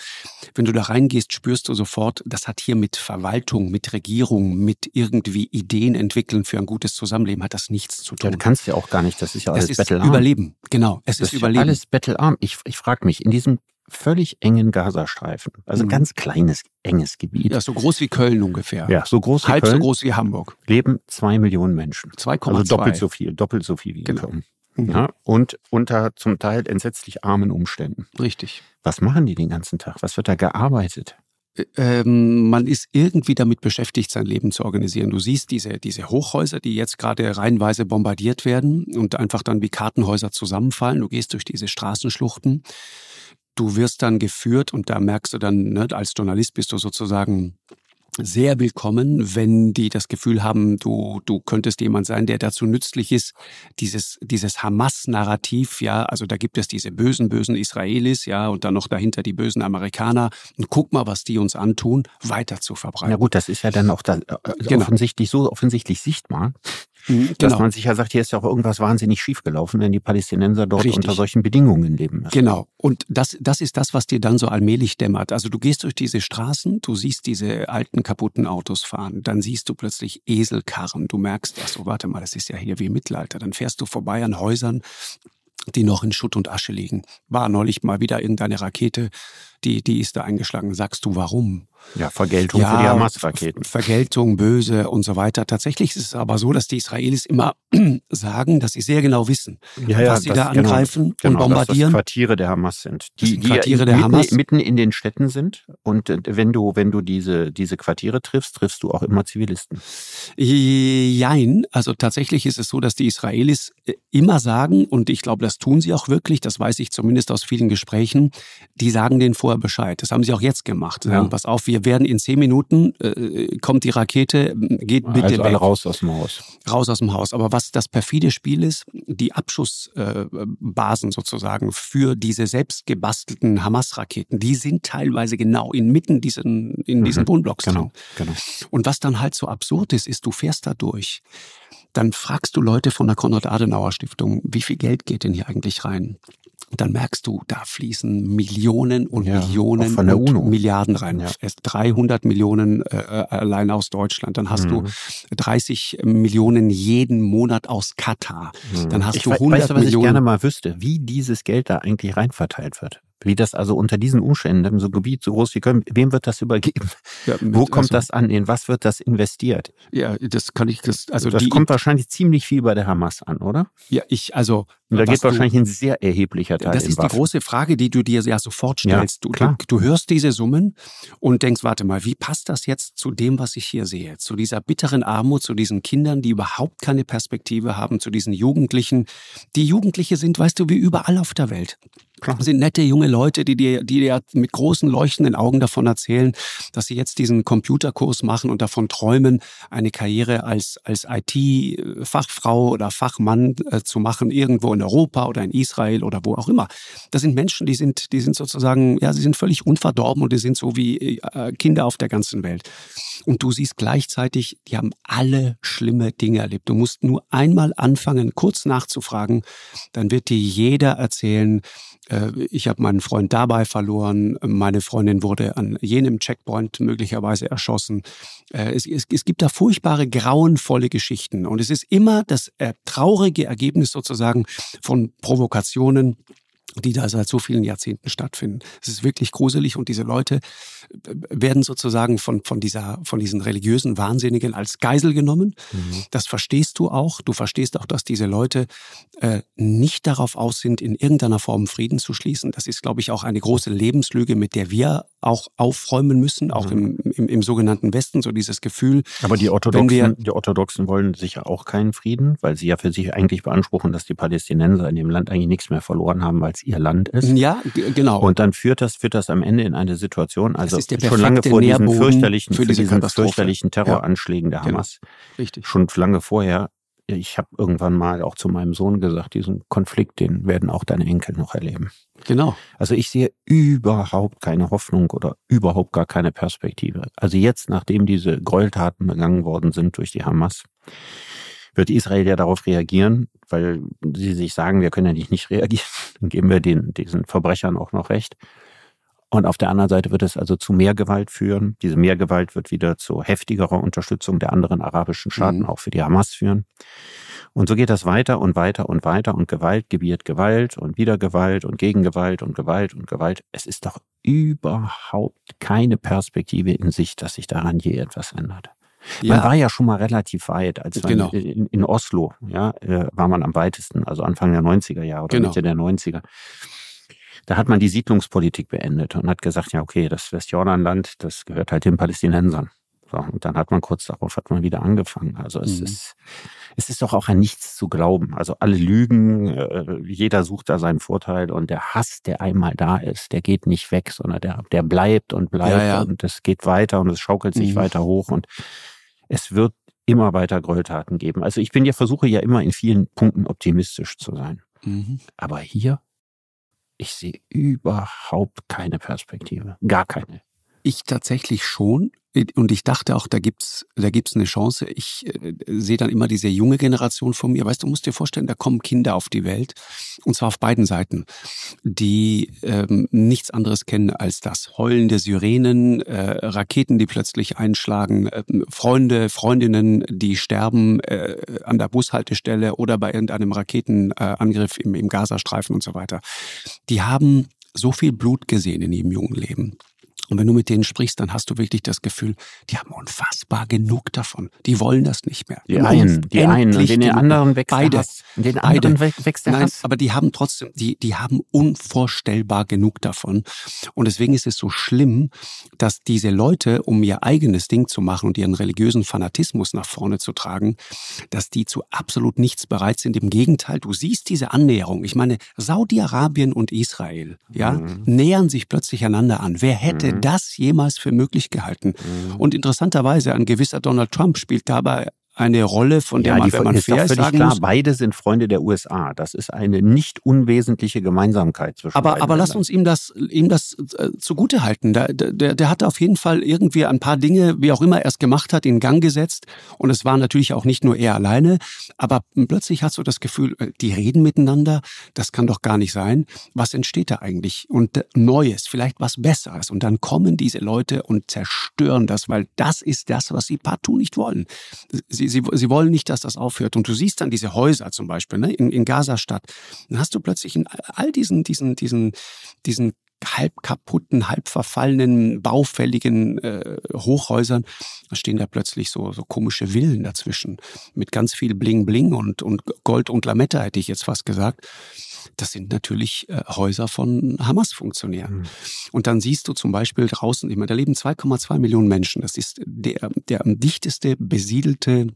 Speaker 3: Wenn du da reingehst, spürst du sofort, das hat hier mit Verwaltung, mit Regierung, mit irgendwie Ideen entwickeln für ein gutes Zusammenleben, hat das nichts zu tun.
Speaker 1: Ja, du kannst ja auch gar nicht, das ist ja alles
Speaker 3: das ist Überleben, genau, es das ist, ist Überleben.
Speaker 1: alles Bettelarm. Ich, ich frage mich, in diesem völlig engen Gazastreifen. Also mhm. ganz kleines, enges Gebiet.
Speaker 3: Ja, so groß wie Köln ungefähr.
Speaker 1: Ja, so groß
Speaker 3: wie Halb
Speaker 1: Köln.
Speaker 3: so groß wie Hamburg.
Speaker 1: Leben zwei Millionen Menschen.
Speaker 3: 2,2.
Speaker 1: Also doppelt so viel, doppelt so viel wie genau. Köln. Mhm. Ja, und unter zum Teil entsetzlich armen Umständen.
Speaker 3: Richtig.
Speaker 1: Was machen die den ganzen Tag? Was wird da gearbeitet?
Speaker 3: Ähm, man ist irgendwie damit beschäftigt, sein Leben zu organisieren. Du siehst diese, diese Hochhäuser, die jetzt gerade reihenweise bombardiert werden und einfach dann wie Kartenhäuser zusammenfallen. Du gehst durch diese Straßenschluchten du wirst dann geführt und da merkst du dann, ne, als Journalist bist du sozusagen sehr willkommen, wenn die das Gefühl haben, du, du könntest jemand sein, der dazu nützlich ist, dieses, dieses Hamas-Narrativ, ja, also da gibt es diese bösen, bösen Israelis, ja, und dann noch dahinter die bösen Amerikaner. Und guck mal, was die uns antun, weiter zu verbreiten.
Speaker 1: Na gut, das ist ja dann auch da, äh, genau. offensichtlich so offensichtlich sichtbar, Mhm, genau. Dass man sich ja sagt, hier ist ja auch irgendwas wahnsinnig schiefgelaufen, wenn die Palästinenser dort Richtig. unter solchen Bedingungen leben müssen.
Speaker 3: Genau. Und das, das ist das, was dir dann so allmählich dämmert. Also du gehst durch diese Straßen, du siehst diese alten kaputten Autos fahren, dann siehst du plötzlich Eselkarren. Du merkst, ach so, warte mal, das ist ja hier wie Mittelalter. Dann fährst du vorbei an Häusern, die noch in Schutt und Asche liegen. War neulich mal wieder irgendeine Rakete, die, die ist da eingeschlagen. Sagst du, warum?
Speaker 1: Ja, Vergeltung ja, für die Hamas-Raketen.
Speaker 3: Vergeltung, böse und so weiter. Tatsächlich ist es aber so, dass die Israelis immer sagen, dass sie sehr genau wissen, ja, ja, was sie da genau, angreifen genau, und bombardieren.
Speaker 1: Dass das Quartiere der Hamas sind.
Speaker 3: Die, die Quartiere der
Speaker 1: mitten,
Speaker 3: Hamas.
Speaker 1: mitten in den Städten sind. Und äh, wenn du, wenn du diese, diese Quartiere triffst, triffst du auch immer Zivilisten.
Speaker 3: Jein. Also tatsächlich ist es so, dass die Israelis äh, immer sagen, und ich glaube, das tun sie auch wirklich, das weiß ich zumindest aus vielen Gesprächen, die sagen den vorher Bescheid. Das haben sie auch jetzt gemacht. Sie sagen, pass auf, wir werden in zehn Minuten, äh, kommt die Rakete, geht bitte
Speaker 1: also
Speaker 3: alle
Speaker 1: weg. raus aus dem Haus.
Speaker 3: Raus aus dem Haus. Aber was das perfide Spiel ist, die Abschussbasen äh, sozusagen für diese selbst gebastelten Hamas-Raketen, die sind teilweise genau inmitten diesen, in diesen mhm. Wohnblocks
Speaker 1: genau, drin. Genau.
Speaker 3: Und was dann halt so absurd ist, ist, du fährst da durch dann fragst du Leute von der Konrad-Adenauer-Stiftung, wie viel Geld geht denn hier eigentlich rein? dann merkst du, da fließen Millionen und ja, Millionen
Speaker 1: und UNO.
Speaker 3: Milliarden rein. Ja. Erst 300 Millionen äh, allein aus Deutschland. Dann hast mhm. du 30 Millionen jeden Monat aus Katar. Mhm. Dann hast
Speaker 1: ich
Speaker 3: du 100
Speaker 1: weißt du, was
Speaker 3: Millionen.
Speaker 1: ich gerne mal wüsste, wie dieses Geld da eigentlich reinverteilt wird. Wie das also unter diesen Umständen, so ein Gebiet so groß wie Köln, wem wird das übergeben? Ja, Wo kommt also, das an? In was wird das investiert?
Speaker 3: Ja, das kann ich, das,
Speaker 1: also das kommt wahrscheinlich ziemlich viel bei der Hamas an, oder?
Speaker 3: Ja, ich, also.
Speaker 1: Und da geht wahrscheinlich ein sehr erheblicher Teil.
Speaker 3: Das ist die große Frage, die du dir ja sofort stellst. Ja, du, du, du hörst diese Summen und denkst, warte mal, wie passt das jetzt zu dem, was ich hier sehe? Zu dieser bitteren Armut, zu diesen Kindern, die überhaupt keine Perspektive haben, zu diesen Jugendlichen. Die Jugendliche sind, weißt du, wie überall auf der Welt. Klar. sind nette junge Leute, die dir, die dir mit großen leuchtenden Augen davon erzählen, dass sie jetzt diesen Computerkurs machen und davon träumen, eine Karriere als, als IT-Fachfrau oder Fachmann äh, zu machen, irgendwo in Europa oder in Israel oder wo auch immer. Das sind Menschen, die sind, die sind sozusagen, ja, sie sind völlig unverdorben und die sind so wie äh, Kinder auf der ganzen Welt. Und du siehst gleichzeitig, die haben alle schlimme Dinge erlebt. Du musst nur einmal anfangen, kurz nachzufragen, dann wird dir jeder erzählen, äh, ich habe meinen Freund dabei verloren, meine Freundin wurde an jenem Checkpoint möglicherweise erschossen. Äh, es, es, es gibt da furchtbare, grauenvolle Geschichten und es ist immer das äh, traurige Ergebnis sozusagen von Provokationen, die da seit so vielen Jahrzehnten stattfinden. Es ist wirklich gruselig und diese Leute werden sozusagen von, von, dieser, von diesen religiösen Wahnsinnigen als Geisel genommen. Mhm. Das verstehst du auch. Du verstehst auch, dass diese Leute äh, nicht darauf aus sind, in irgendeiner Form Frieden zu schließen. Das ist, glaube ich, auch eine große Lebenslüge, mit der wir auch aufräumen müssen, auch mhm. im, im, im, sogenannten Westen, so dieses Gefühl.
Speaker 1: Aber die Orthodoxen, wir, die Orthodoxen wollen sicher auch keinen Frieden, weil sie ja für sich eigentlich beanspruchen, dass die Palästinenser in dem Land eigentlich nichts mehr verloren haben, weil es ihr Land ist.
Speaker 3: Ja, genau.
Speaker 1: Und dann führt das, führt das am Ende in eine Situation, also schon lange vor diesen fürchterlichen, für diese diesen fürchterlichen Terroranschlägen ja. der genau. Hamas. Genau. Richtig. Schon lange vorher ich habe irgendwann mal auch zu meinem Sohn gesagt, diesen Konflikt, den werden auch deine Enkel noch erleben.
Speaker 3: Genau.
Speaker 1: Also ich sehe überhaupt keine Hoffnung oder überhaupt gar keine Perspektive. Also jetzt, nachdem diese Gräueltaten begangen worden sind durch die Hamas, wird Israel ja darauf reagieren, weil sie sich sagen, wir können ja nicht reagieren, dann geben wir den, diesen Verbrechern auch noch recht. Und auf der anderen Seite wird es also zu mehr Gewalt führen. Diese Mehrgewalt wird wieder zu heftigerer Unterstützung der anderen arabischen Staaten, mhm. auch für die Hamas führen. Und so geht das weiter und weiter und weiter und Gewalt gebiert Gewalt und wieder Gewalt und Gegengewalt und Gewalt und Gewalt. Es ist doch überhaupt keine Perspektive in Sicht, dass sich daran je etwas ändert. Ja. Man war ja schon mal relativ weit, als genau. in, in, Oslo, ja, äh, war man am weitesten, also Anfang der 90er Jahre oder genau. Mitte der 90er. Da hat man die Siedlungspolitik beendet und hat gesagt, ja, okay, das Westjordanland, das gehört halt den Palästinensern. So, und dann hat man kurz darauf hat man wieder angefangen. Also es mhm. ist es ist doch auch an nichts zu glauben. Also alle lügen, äh, jeder sucht da seinen Vorteil und der Hass, der einmal da ist, der geht nicht weg, sondern der der bleibt und bleibt ja, ja. und es geht weiter und es schaukelt sich mhm. weiter hoch und es wird immer weiter Gräueltaten geben. Also ich bin ja versuche ja immer in vielen Punkten optimistisch zu sein. Mhm. Aber hier ich sehe überhaupt keine Perspektive. Gar keine.
Speaker 3: Ich tatsächlich schon. Und ich dachte auch, da gibt's, da gibt's eine Chance. Ich äh, sehe dann immer diese junge Generation von mir. Weißt du, musst dir vorstellen, da kommen Kinder auf die Welt. Und zwar auf beiden Seiten, die ähm, nichts anderes kennen als das Heulen der Sirenen, äh, Raketen, die plötzlich einschlagen, äh, Freunde, Freundinnen, die sterben äh, an der Bushaltestelle oder bei irgendeinem Raketenangriff im, im Gazastreifen und so weiter. Die haben so viel Blut gesehen in ihrem jungen Leben. Und wenn du mit denen sprichst, dann hast du wirklich das Gefühl, die haben unfassbar genug davon. Die wollen das nicht mehr.
Speaker 1: Die einen, die einen, und den anderen wächst
Speaker 3: beide.
Speaker 1: Den anderen beide. wächst der
Speaker 3: Nein,
Speaker 1: Hass.
Speaker 3: aber die haben trotzdem, die, die haben unvorstellbar genug davon. Und deswegen ist es so schlimm, dass diese Leute, um ihr eigenes Ding zu machen und ihren religiösen Fanatismus nach vorne zu tragen, dass die zu absolut nichts bereit sind. Im Gegenteil, du siehst diese Annäherung. Ich meine, Saudi-Arabien und Israel, ja, mhm. nähern sich plötzlich einander an. Wer hätte mhm. Das jemals für möglich gehalten? Mhm. Und interessanterweise, ein gewisser Donald Trump spielt dabei eine Rolle, von der ja, man, wenn man fair ist, sagen klar, muss,
Speaker 1: beide sind Freunde der USA. Das ist eine nicht unwesentliche Gemeinsamkeit zwischen
Speaker 3: Aber, aber lass uns ihm das, ihm das äh, zugute halten. Der, der, der hat auf jeden Fall irgendwie ein paar Dinge, wie auch immer er es gemacht hat, in Gang gesetzt. Und es war natürlich auch nicht nur er alleine. Aber plötzlich hast du das Gefühl, äh, die reden miteinander. Das kann doch gar nicht sein. Was entsteht da eigentlich? Und Neues, vielleicht was Besseres. Und dann kommen diese Leute und zerstören das, weil das ist das, was sie partout nicht wollen. Sie sie, sie, wollen nicht, dass das aufhört. Und du siehst dann diese Häuser zum Beispiel ne, in, in Gaza-Stadt. Dann hast du plötzlich in all diesen, diesen, diesen, diesen halb kaputten, halb verfallenen, baufälligen äh, Hochhäusern, da stehen da plötzlich so, so komische Villen dazwischen mit ganz viel Bling Bling und, und Gold und Lametta, hätte ich jetzt fast gesagt. Das sind natürlich äh, Häuser von Hamas-Funktionären. Mhm. Und dann siehst du zum Beispiel draußen, ich meine, da leben 2,2 Millionen Menschen. Das ist der, der am dichteste besiedelte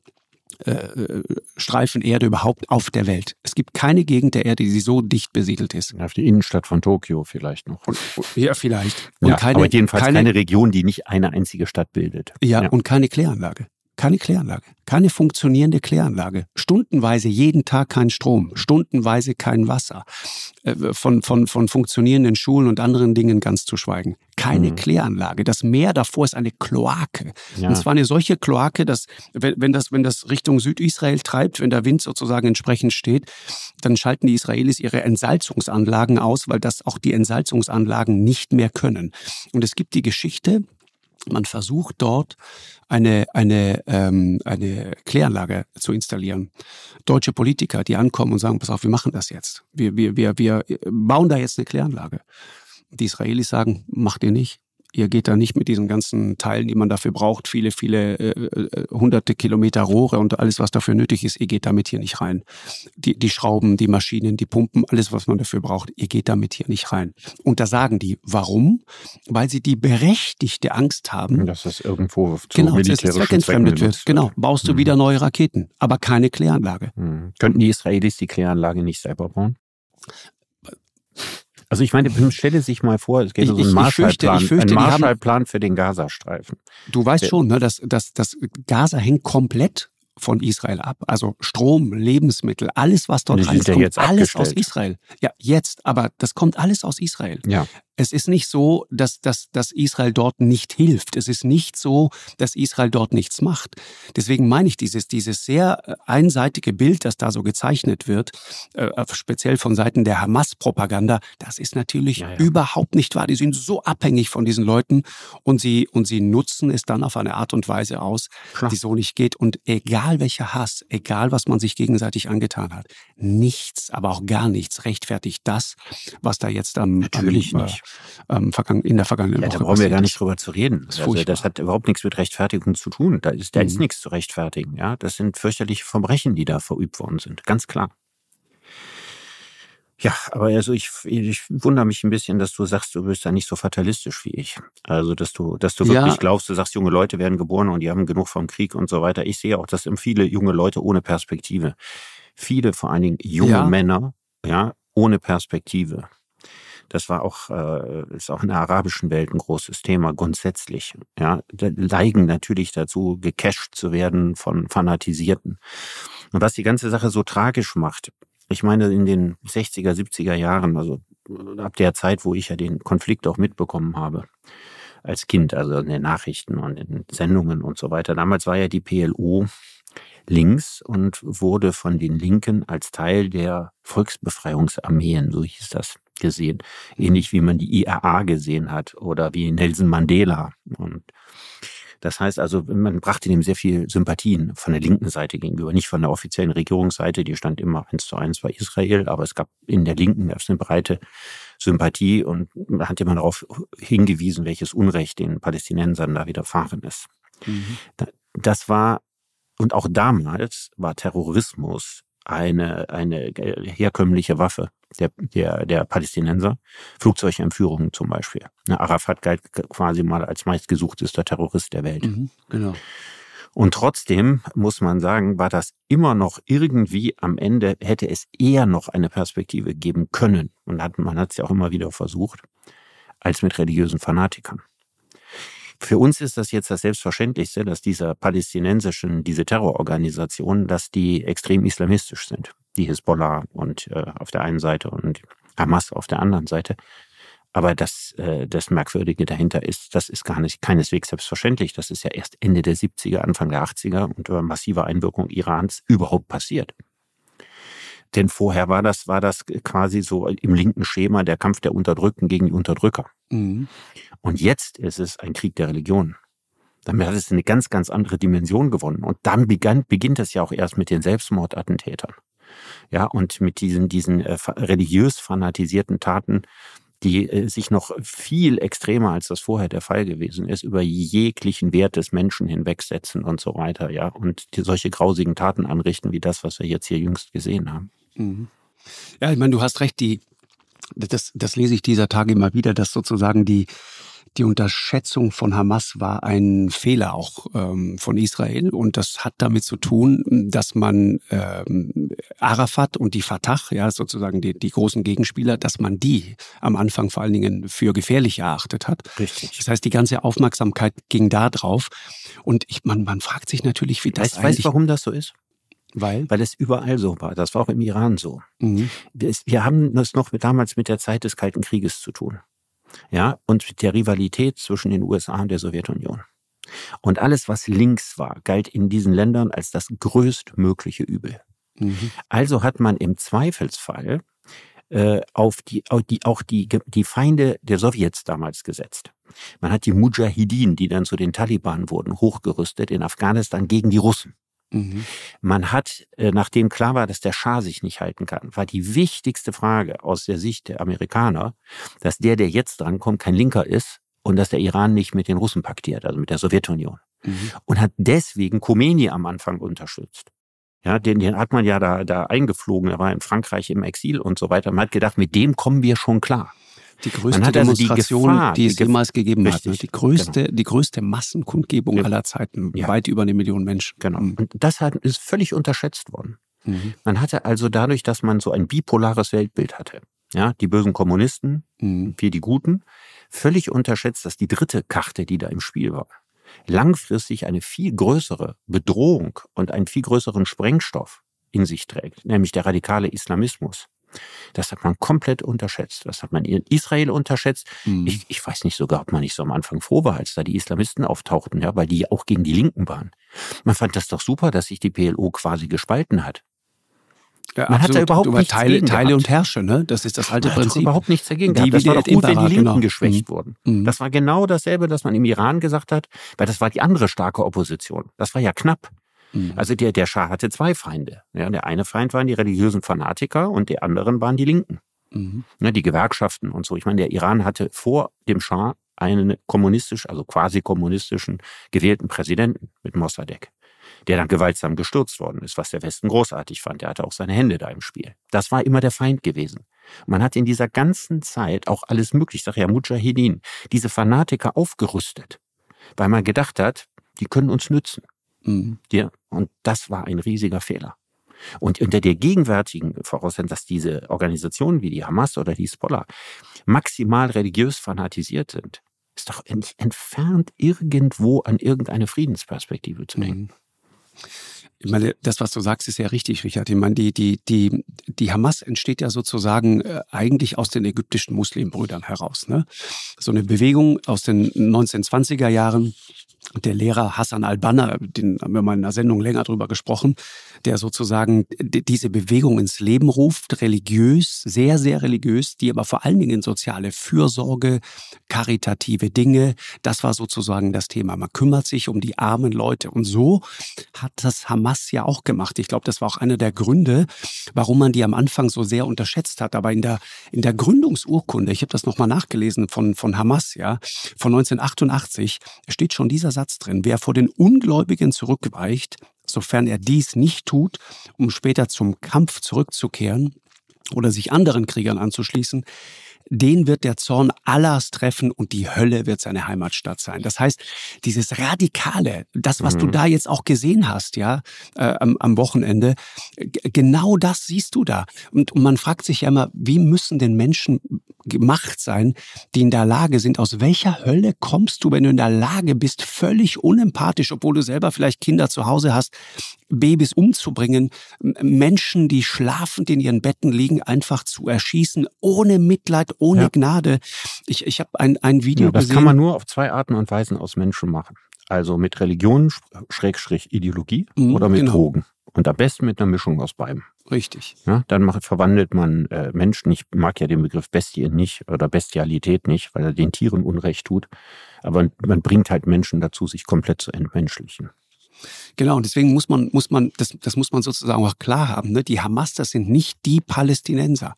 Speaker 3: äh, Streifen Erde überhaupt auf der Welt. Es gibt keine Gegend der Erde, die so dicht besiedelt ist.
Speaker 1: Auf die Innenstadt von Tokio vielleicht noch.
Speaker 3: Und, ja, vielleicht.
Speaker 1: Und ja, keine, aber jedenfalls keine, keine, Region, die nicht eine einzige Stadt bildet.
Speaker 3: Ja, ja. und keine Kläranlage. Keine Kläranlage, keine funktionierende Kläranlage. Stundenweise jeden Tag kein Strom, stundenweise kein Wasser. Äh, von, von, von funktionierenden Schulen und anderen Dingen ganz zu schweigen. Keine mhm. Kläranlage. Das Meer davor ist eine Kloake. Ja. Und zwar eine solche Kloake, dass, wenn, wenn, das, wenn das Richtung Südisrael treibt, wenn der Wind sozusagen entsprechend steht, dann schalten die Israelis ihre Entsalzungsanlagen aus, weil das auch die Entsalzungsanlagen nicht mehr können. Und es gibt die Geschichte, man versucht dort eine, eine, ähm, eine Kläranlage zu installieren. Deutsche Politiker, die ankommen und sagen, pass auf, wir machen das jetzt. Wir, wir, wir, wir bauen da jetzt eine Kläranlage. Die Israelis sagen, macht ihr nicht. Ihr geht da nicht mit diesen ganzen Teilen, die man dafür braucht, viele, viele äh, äh, hunderte Kilometer Rohre und alles, was dafür nötig ist, ihr geht damit hier nicht rein. Die, die Schrauben, die Maschinen, die Pumpen, alles, was man dafür braucht, ihr geht damit hier nicht rein. Und da sagen die, warum? Weil sie die berechtigte Angst haben.
Speaker 1: Dass das irgendwo zu
Speaker 3: genau, militärischen zweckentfremdet wird. Genau, baust du mhm. wieder neue Raketen, aber keine Kläranlage.
Speaker 1: Mhm. Könnten die Israelis die Kläranlage nicht selber bauen? Also ich meine, stelle sich mal vor, es geht um einen Marshallplan, ein Marshallplan für den Gazastreifen.
Speaker 3: Du weißt schon, ne, dass, dass, dass Gaza hängt komplett von Israel ab. Also Strom, Lebensmittel, alles, was dort rein kommt, alles aus Israel. Ja, jetzt, aber das kommt alles aus Israel.
Speaker 1: Ja.
Speaker 3: Es ist nicht so, dass, dass, dass Israel dort nicht hilft. Es ist nicht so, dass Israel dort nichts macht. Deswegen meine ich dieses, dieses sehr äh, einseitige Bild, das da so gezeichnet wird, äh, speziell von Seiten der Hamas-Propaganda, das ist natürlich ja, ja. überhaupt nicht wahr. Die sind so abhängig von diesen Leuten und sie, und sie nutzen es dann auf eine Art und Weise aus, Klar. die so nicht geht. Und egal welcher Hass, egal was man sich gegenseitig angetan hat, nichts, aber auch gar nichts rechtfertigt das, was da jetzt am,
Speaker 1: natürlich
Speaker 3: am,
Speaker 1: äh, nicht
Speaker 3: ähm, in der vergangenen
Speaker 1: ja,
Speaker 3: Woche.
Speaker 1: Da brauchen wir gar nicht drüber zu reden. Das, also, das hat überhaupt nichts mit Rechtfertigung zu tun. Da ist, da mhm. ist nichts zu rechtfertigen. Ja, das sind fürchterliche Verbrechen, die da verübt worden sind. Ganz klar. Ja, aber also ich, ich wundere mich ein bisschen, dass du sagst, du bist da nicht so fatalistisch wie ich. Also, dass du, dass du wirklich ja. glaubst, du sagst, junge Leute werden geboren und die haben genug vom Krieg und so weiter. Ich sehe auch, dass viele junge Leute ohne Perspektive. Viele, vor allen Dingen junge ja. Männer, ja, ohne Perspektive. Das war auch, äh, ist auch in der arabischen Welt ein großes Thema grundsätzlich. Ja, neigen natürlich dazu, gecasht zu werden von Fanatisierten. Und was die ganze Sache so tragisch macht, ich meine, in den 60er, 70er Jahren, also ab der Zeit, wo ich ja den Konflikt auch mitbekommen habe, als Kind, also in den Nachrichten und in Sendungen und so weiter. Damals war ja die PLO links und wurde von den Linken als Teil der Volksbefreiungsarmeen, so hieß das, gesehen. Ähnlich wie man die IRA gesehen hat oder wie Nelson Mandela. Und das heißt also, man brachte dem sehr viel Sympathien von der linken Seite gegenüber, nicht von der offiziellen Regierungsseite, die stand immer eins zu eins bei Israel, aber es gab in der Linken gab es eine breite Sympathie und man hat immer darauf hingewiesen, welches Unrecht den Palästinensern da widerfahren ist. Mhm. Das war, und auch damals war Terrorismus eine, eine herkömmliche Waffe der, der, der Palästinenser. Flugzeugentführungen zum Beispiel. Arafat galt quasi mal als meistgesuchtester Terrorist der Welt. Mhm,
Speaker 3: genau.
Speaker 1: Und trotzdem muss man sagen, war das immer noch irgendwie am Ende, hätte es eher noch eine Perspektive geben können. Und hat, man hat es ja auch immer wieder versucht, als mit religiösen Fanatikern. Für uns ist das jetzt das Selbstverständlichste, dass diese palästinensischen, diese Terrororganisationen, dass die extrem islamistisch sind. Die Hisbollah und äh, auf der einen Seite und Hamas auf der anderen Seite. Aber das, äh, das Merkwürdige dahinter ist, das ist gar nicht keineswegs selbstverständlich. Das ist ja erst Ende der 70er, Anfang der 80er unter massiver Einwirkung Irans überhaupt passiert. Denn vorher war das, war das quasi so im linken Schema der Kampf der Unterdrückten gegen die Unterdrücker. Mhm. Und jetzt ist es ein Krieg der Religion. Damit hat es eine ganz, ganz andere Dimension gewonnen. Und dann begann, beginnt es ja auch erst mit den Selbstmordattentätern. Ja, und mit diesen, diesen äh, religiös fanatisierten Taten die äh, sich noch viel extremer als das vorher der Fall gewesen ist, über jeglichen Wert des Menschen hinwegsetzen und so weiter, ja, und die solche grausigen Taten anrichten wie das, was wir jetzt hier jüngst gesehen haben.
Speaker 3: Mhm. Ja, ich meine, du hast recht, die, das, das lese ich dieser Tage immer wieder, dass sozusagen die, die Unterschätzung von Hamas war ein Fehler auch ähm, von Israel und das hat damit zu tun, dass man ähm, Arafat und die Fatah, ja sozusagen die, die großen Gegenspieler, dass man die am Anfang vor allen Dingen für gefährlich erachtet hat.
Speaker 1: Richtig.
Speaker 3: Das heißt, die ganze Aufmerksamkeit ging da drauf und ich, man, man fragt sich natürlich, wie das
Speaker 1: weißt, eigentlich... Weißt warum das so ist?
Speaker 3: Weil?
Speaker 1: Weil es überall so war. Das war auch im Iran so. Mhm. Wir, wir haben das noch mit, damals mit der Zeit des Kalten Krieges zu tun ja, und der Rivalität zwischen den USA und der Sowjetunion. Und alles, was links war, galt in diesen Ländern als das größtmögliche Übel. Mhm. Also hat man im Zweifelsfall äh, auf die, auf die, auch die, die Feinde der Sowjets damals gesetzt. Man hat die Mujahideen, die dann zu den Taliban wurden, hochgerüstet in Afghanistan gegen die Russen. Mhm. Man hat, äh, nachdem klar war, dass der Schah sich nicht halten kann, war die wichtigste Frage aus der Sicht der Amerikaner, dass der, der jetzt drankommt, kein Linker ist und dass der Iran nicht mit den Russen paktiert, also mit der Sowjetunion. Mhm. Und hat deswegen Khomeini am Anfang unterstützt. Ja, den, den hat man ja da, da eingeflogen, er war in Frankreich im Exil und so weiter. Man hat gedacht, mit dem kommen wir schon klar.
Speaker 3: Die größte also Demonstration, die, Gefahr, die es jemals gegeben richtig, hat. Ne? Die größte, genau. die größte Massenkundgebung ja. aller Zeiten. Ja. Weit über eine Million Menschen.
Speaker 1: Genau. Mhm. Und das hat, ist völlig unterschätzt worden. Mhm. Man hatte also dadurch, dass man so ein bipolares Weltbild hatte, ja, die bösen Kommunisten, mhm. wir die Guten, völlig unterschätzt, dass die dritte Karte, die da im Spiel war, langfristig eine viel größere Bedrohung und einen viel größeren Sprengstoff in sich trägt, nämlich der radikale Islamismus. Das hat man komplett unterschätzt. Das hat man in Israel unterschätzt. Mhm. Ich, ich weiß nicht sogar, ob man nicht so am Anfang froh war, als da die Islamisten auftauchten, ja, weil die auch gegen die Linken waren. Man fand das doch super, dass sich die PLO quasi gespalten hat.
Speaker 3: Ja, man absolut. hat da überhaupt Über nichts Teile, Teile und Herrsche, ne? Das ist das alte man Prinzip. Hat
Speaker 1: überhaupt nichts dagegen gehabt. Das war doch gut, wenn die Linken genau. geschwächt mhm. wurden. Mhm. Das war genau dasselbe, das man im Iran gesagt hat, weil das war die andere starke Opposition. Das war ja knapp. Mhm. Also der, der Schah hatte zwei Feinde. Ja, der eine Feind waren die religiösen Fanatiker und die anderen waren die Linken. Mhm. Ja, die Gewerkschaften und so. Ich meine, der Iran hatte vor dem Schah einen kommunistisch, also quasi kommunistischen gewählten Präsidenten mit Mossadegh, der dann gewaltsam gestürzt worden ist, was der Westen großartig fand. Der hatte auch seine Hände da im Spiel. Das war immer der Feind gewesen. Man hat in dieser ganzen Zeit auch alles möglich, ich sage ja Mujahideen, diese Fanatiker aufgerüstet, weil man gedacht hat, die können uns nützen. Mhm. Ja, und das war ein riesiger Fehler. Und unter der gegenwärtigen Voraussetzung, dass diese Organisationen wie die Hamas oder die Hezbollah maximal religiös fanatisiert sind, ist doch nicht entfernt irgendwo an irgendeine Friedensperspektive zu denken. Mhm.
Speaker 3: Ich meine, das, was du sagst, ist ja richtig, Richard. Ich meine, die, die, die, die Hamas entsteht ja sozusagen äh, eigentlich aus den ägyptischen Muslimbrüdern heraus. Ne? So eine Bewegung aus den 1920er Jahren, der Lehrer Hassan al-Banna, den haben wir mal in einer Sendung länger drüber gesprochen, der sozusagen diese Bewegung ins Leben ruft, religiös, sehr, sehr religiös, die aber vor allen Dingen in soziale Fürsorge, karitative Dinge, das war sozusagen das Thema. Man kümmert sich um die armen Leute. Und so hat das Hamas ja auch gemacht. Ich glaube, das war auch einer der Gründe, warum man die am Anfang so sehr unterschätzt hat. Aber in der, in der Gründungsurkunde, ich habe das nochmal nachgelesen von, von Hamas, ja, von 1988, steht schon dieser Satz drin. Wer vor den Ungläubigen zurückweicht, sofern er dies nicht tut, um später zum Kampf zurückzukehren oder sich anderen Kriegern anzuschließen, den wird der Zorn Allahs treffen und die Hölle wird seine Heimatstadt sein. Das heißt, dieses Radikale, das, was mhm. du da jetzt auch gesehen hast, ja, äh, am, am, Wochenende, genau das siehst du da. Und, und man fragt sich ja immer, wie müssen denn Menschen gemacht sein, die in der Lage sind, aus welcher Hölle kommst du, wenn du in der Lage bist, völlig unempathisch, obwohl du selber vielleicht Kinder zu Hause hast, Babys umzubringen, Menschen, die schlafend in ihren Betten liegen, einfach zu erschießen, ohne Mitleid, ohne ja. Gnade. Ich, ich habe ein, ein Video ja,
Speaker 1: das
Speaker 3: gesehen.
Speaker 1: Das kann man nur auf zwei Arten und Weisen aus Menschen machen. Also mit Religion, Schrägstrich Ideologie mhm, oder mit genau. Drogen. Und am besten mit einer Mischung aus beidem.
Speaker 3: Richtig.
Speaker 1: Ja, dann macht, verwandelt man äh, Menschen. Ich mag ja den Begriff Bestie nicht oder Bestialität nicht, weil er den Tieren Unrecht tut. Aber man bringt halt Menschen dazu, sich komplett zu entmenschlichen.
Speaker 3: Genau, und deswegen muss man, muss man, das, das muss man sozusagen auch klar haben. Ne? Die Hamas, das sind nicht die Palästinenser.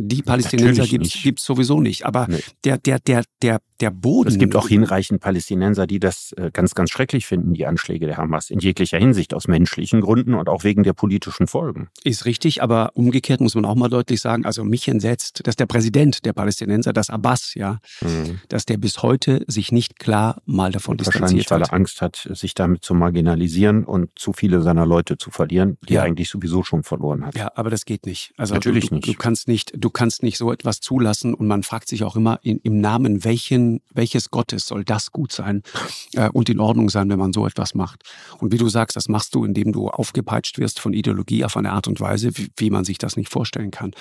Speaker 3: Die Palästinenser gibt es sowieso nicht. Aber nee. der, der, der, der, der Boden.
Speaker 1: Es gibt auch hinreichend Palästinenser, die das äh, ganz, ganz schrecklich finden, die Anschläge der Hamas, in jeglicher Hinsicht, aus menschlichen Gründen und auch wegen der politischen Folgen.
Speaker 3: Ist richtig, aber umgekehrt muss man auch mal deutlich sagen, also mich entsetzt, dass der Präsident der Palästinenser, das Abbas, ja, mhm. dass der bis heute sich nicht klar mal davon distanziert
Speaker 1: Wahrscheinlich, weil er Angst hat, sich damit zu marginalisieren und zu viele seiner Leute zu verlieren, die ja. er eigentlich sowieso schon verloren hat.
Speaker 3: Ja, aber das geht nicht. Also
Speaker 1: Natürlich
Speaker 3: du,
Speaker 1: nicht.
Speaker 3: Du kannst nicht, du kannst nicht so etwas zulassen und man fragt sich auch immer in, im Namen welchen, welches Gottes soll das gut sein äh, und in Ordnung sein, wenn man so etwas macht. Und wie du sagst, das machst du, indem du aufgepeitscht wirst von Ideologie auf eine Art und Weise, wie, wie man sich das nicht vorstellen kann.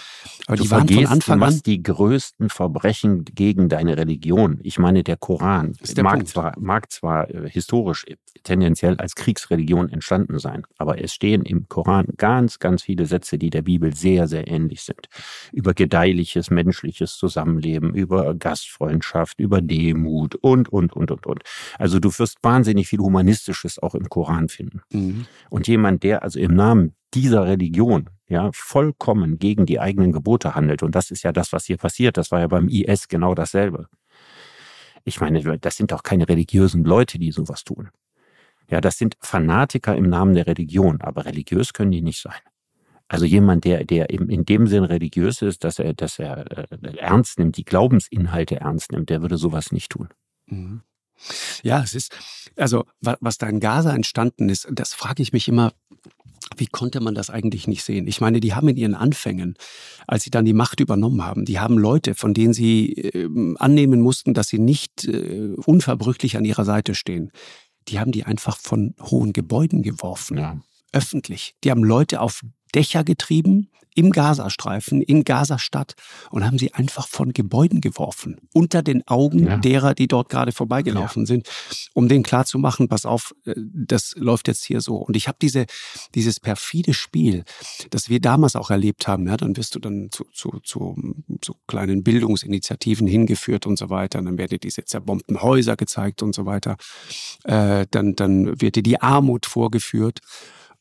Speaker 1: Aber du die waren von Anfang an die größten Verbrechen gegen deine Religion. Ich meine, der Koran der mag Punkt. zwar, mag zwar äh, historisch tendenziell als Kriegsreligion entstanden sein, aber es stehen im Koran ganz, ganz viele Sätze, die der Bibel sehr, sehr ähnlich sind. Über gedeihliches menschliches Zusammenleben, über Gastfreundschaft, über Demut und, und, und, und, und. Also du wirst wahnsinnig viel Humanistisches auch im Koran finden. Mhm. Und jemand, der also im Namen dieser Religion ja vollkommen gegen die eigenen Gebote handelt, und das ist ja das, was hier passiert, das war ja beim IS genau dasselbe. Ich meine, das sind doch keine religiösen Leute, die sowas tun. Ja, das sind Fanatiker im Namen der Religion, aber religiös können die nicht sein. Also jemand, der, der eben in dem Sinn religiös ist, dass er, dass er äh, ernst nimmt, die Glaubensinhalte ernst nimmt, der würde sowas nicht tun. Mhm.
Speaker 3: Ja, es ist, also was da in Gaza entstanden ist, das frage ich mich immer, wie konnte man das eigentlich nicht sehen? Ich meine, die haben in ihren Anfängen, als sie dann die Macht übernommen haben, die haben Leute, von denen sie äh, annehmen mussten, dass sie nicht äh, unverbrüchlich an ihrer Seite stehen, die haben die einfach von hohen Gebäuden geworfen. Ja. Öffentlich. Die haben Leute auf Dächer getrieben im Gazastreifen, in Gazastadt und haben sie einfach von Gebäuden geworfen, unter den Augen ja. derer, die dort gerade vorbeigelaufen ja. sind, um denen klarzumachen, pass auf, äh, das läuft jetzt hier so. Und ich habe diese, dieses perfide Spiel, das wir damals auch erlebt haben, ja, dann wirst du dann zu, zu, zu, zu kleinen Bildungsinitiativen hingeführt und so weiter, und dann werden dir diese zerbombten Häuser gezeigt und so weiter, äh, dann, dann wird dir die Armut vorgeführt.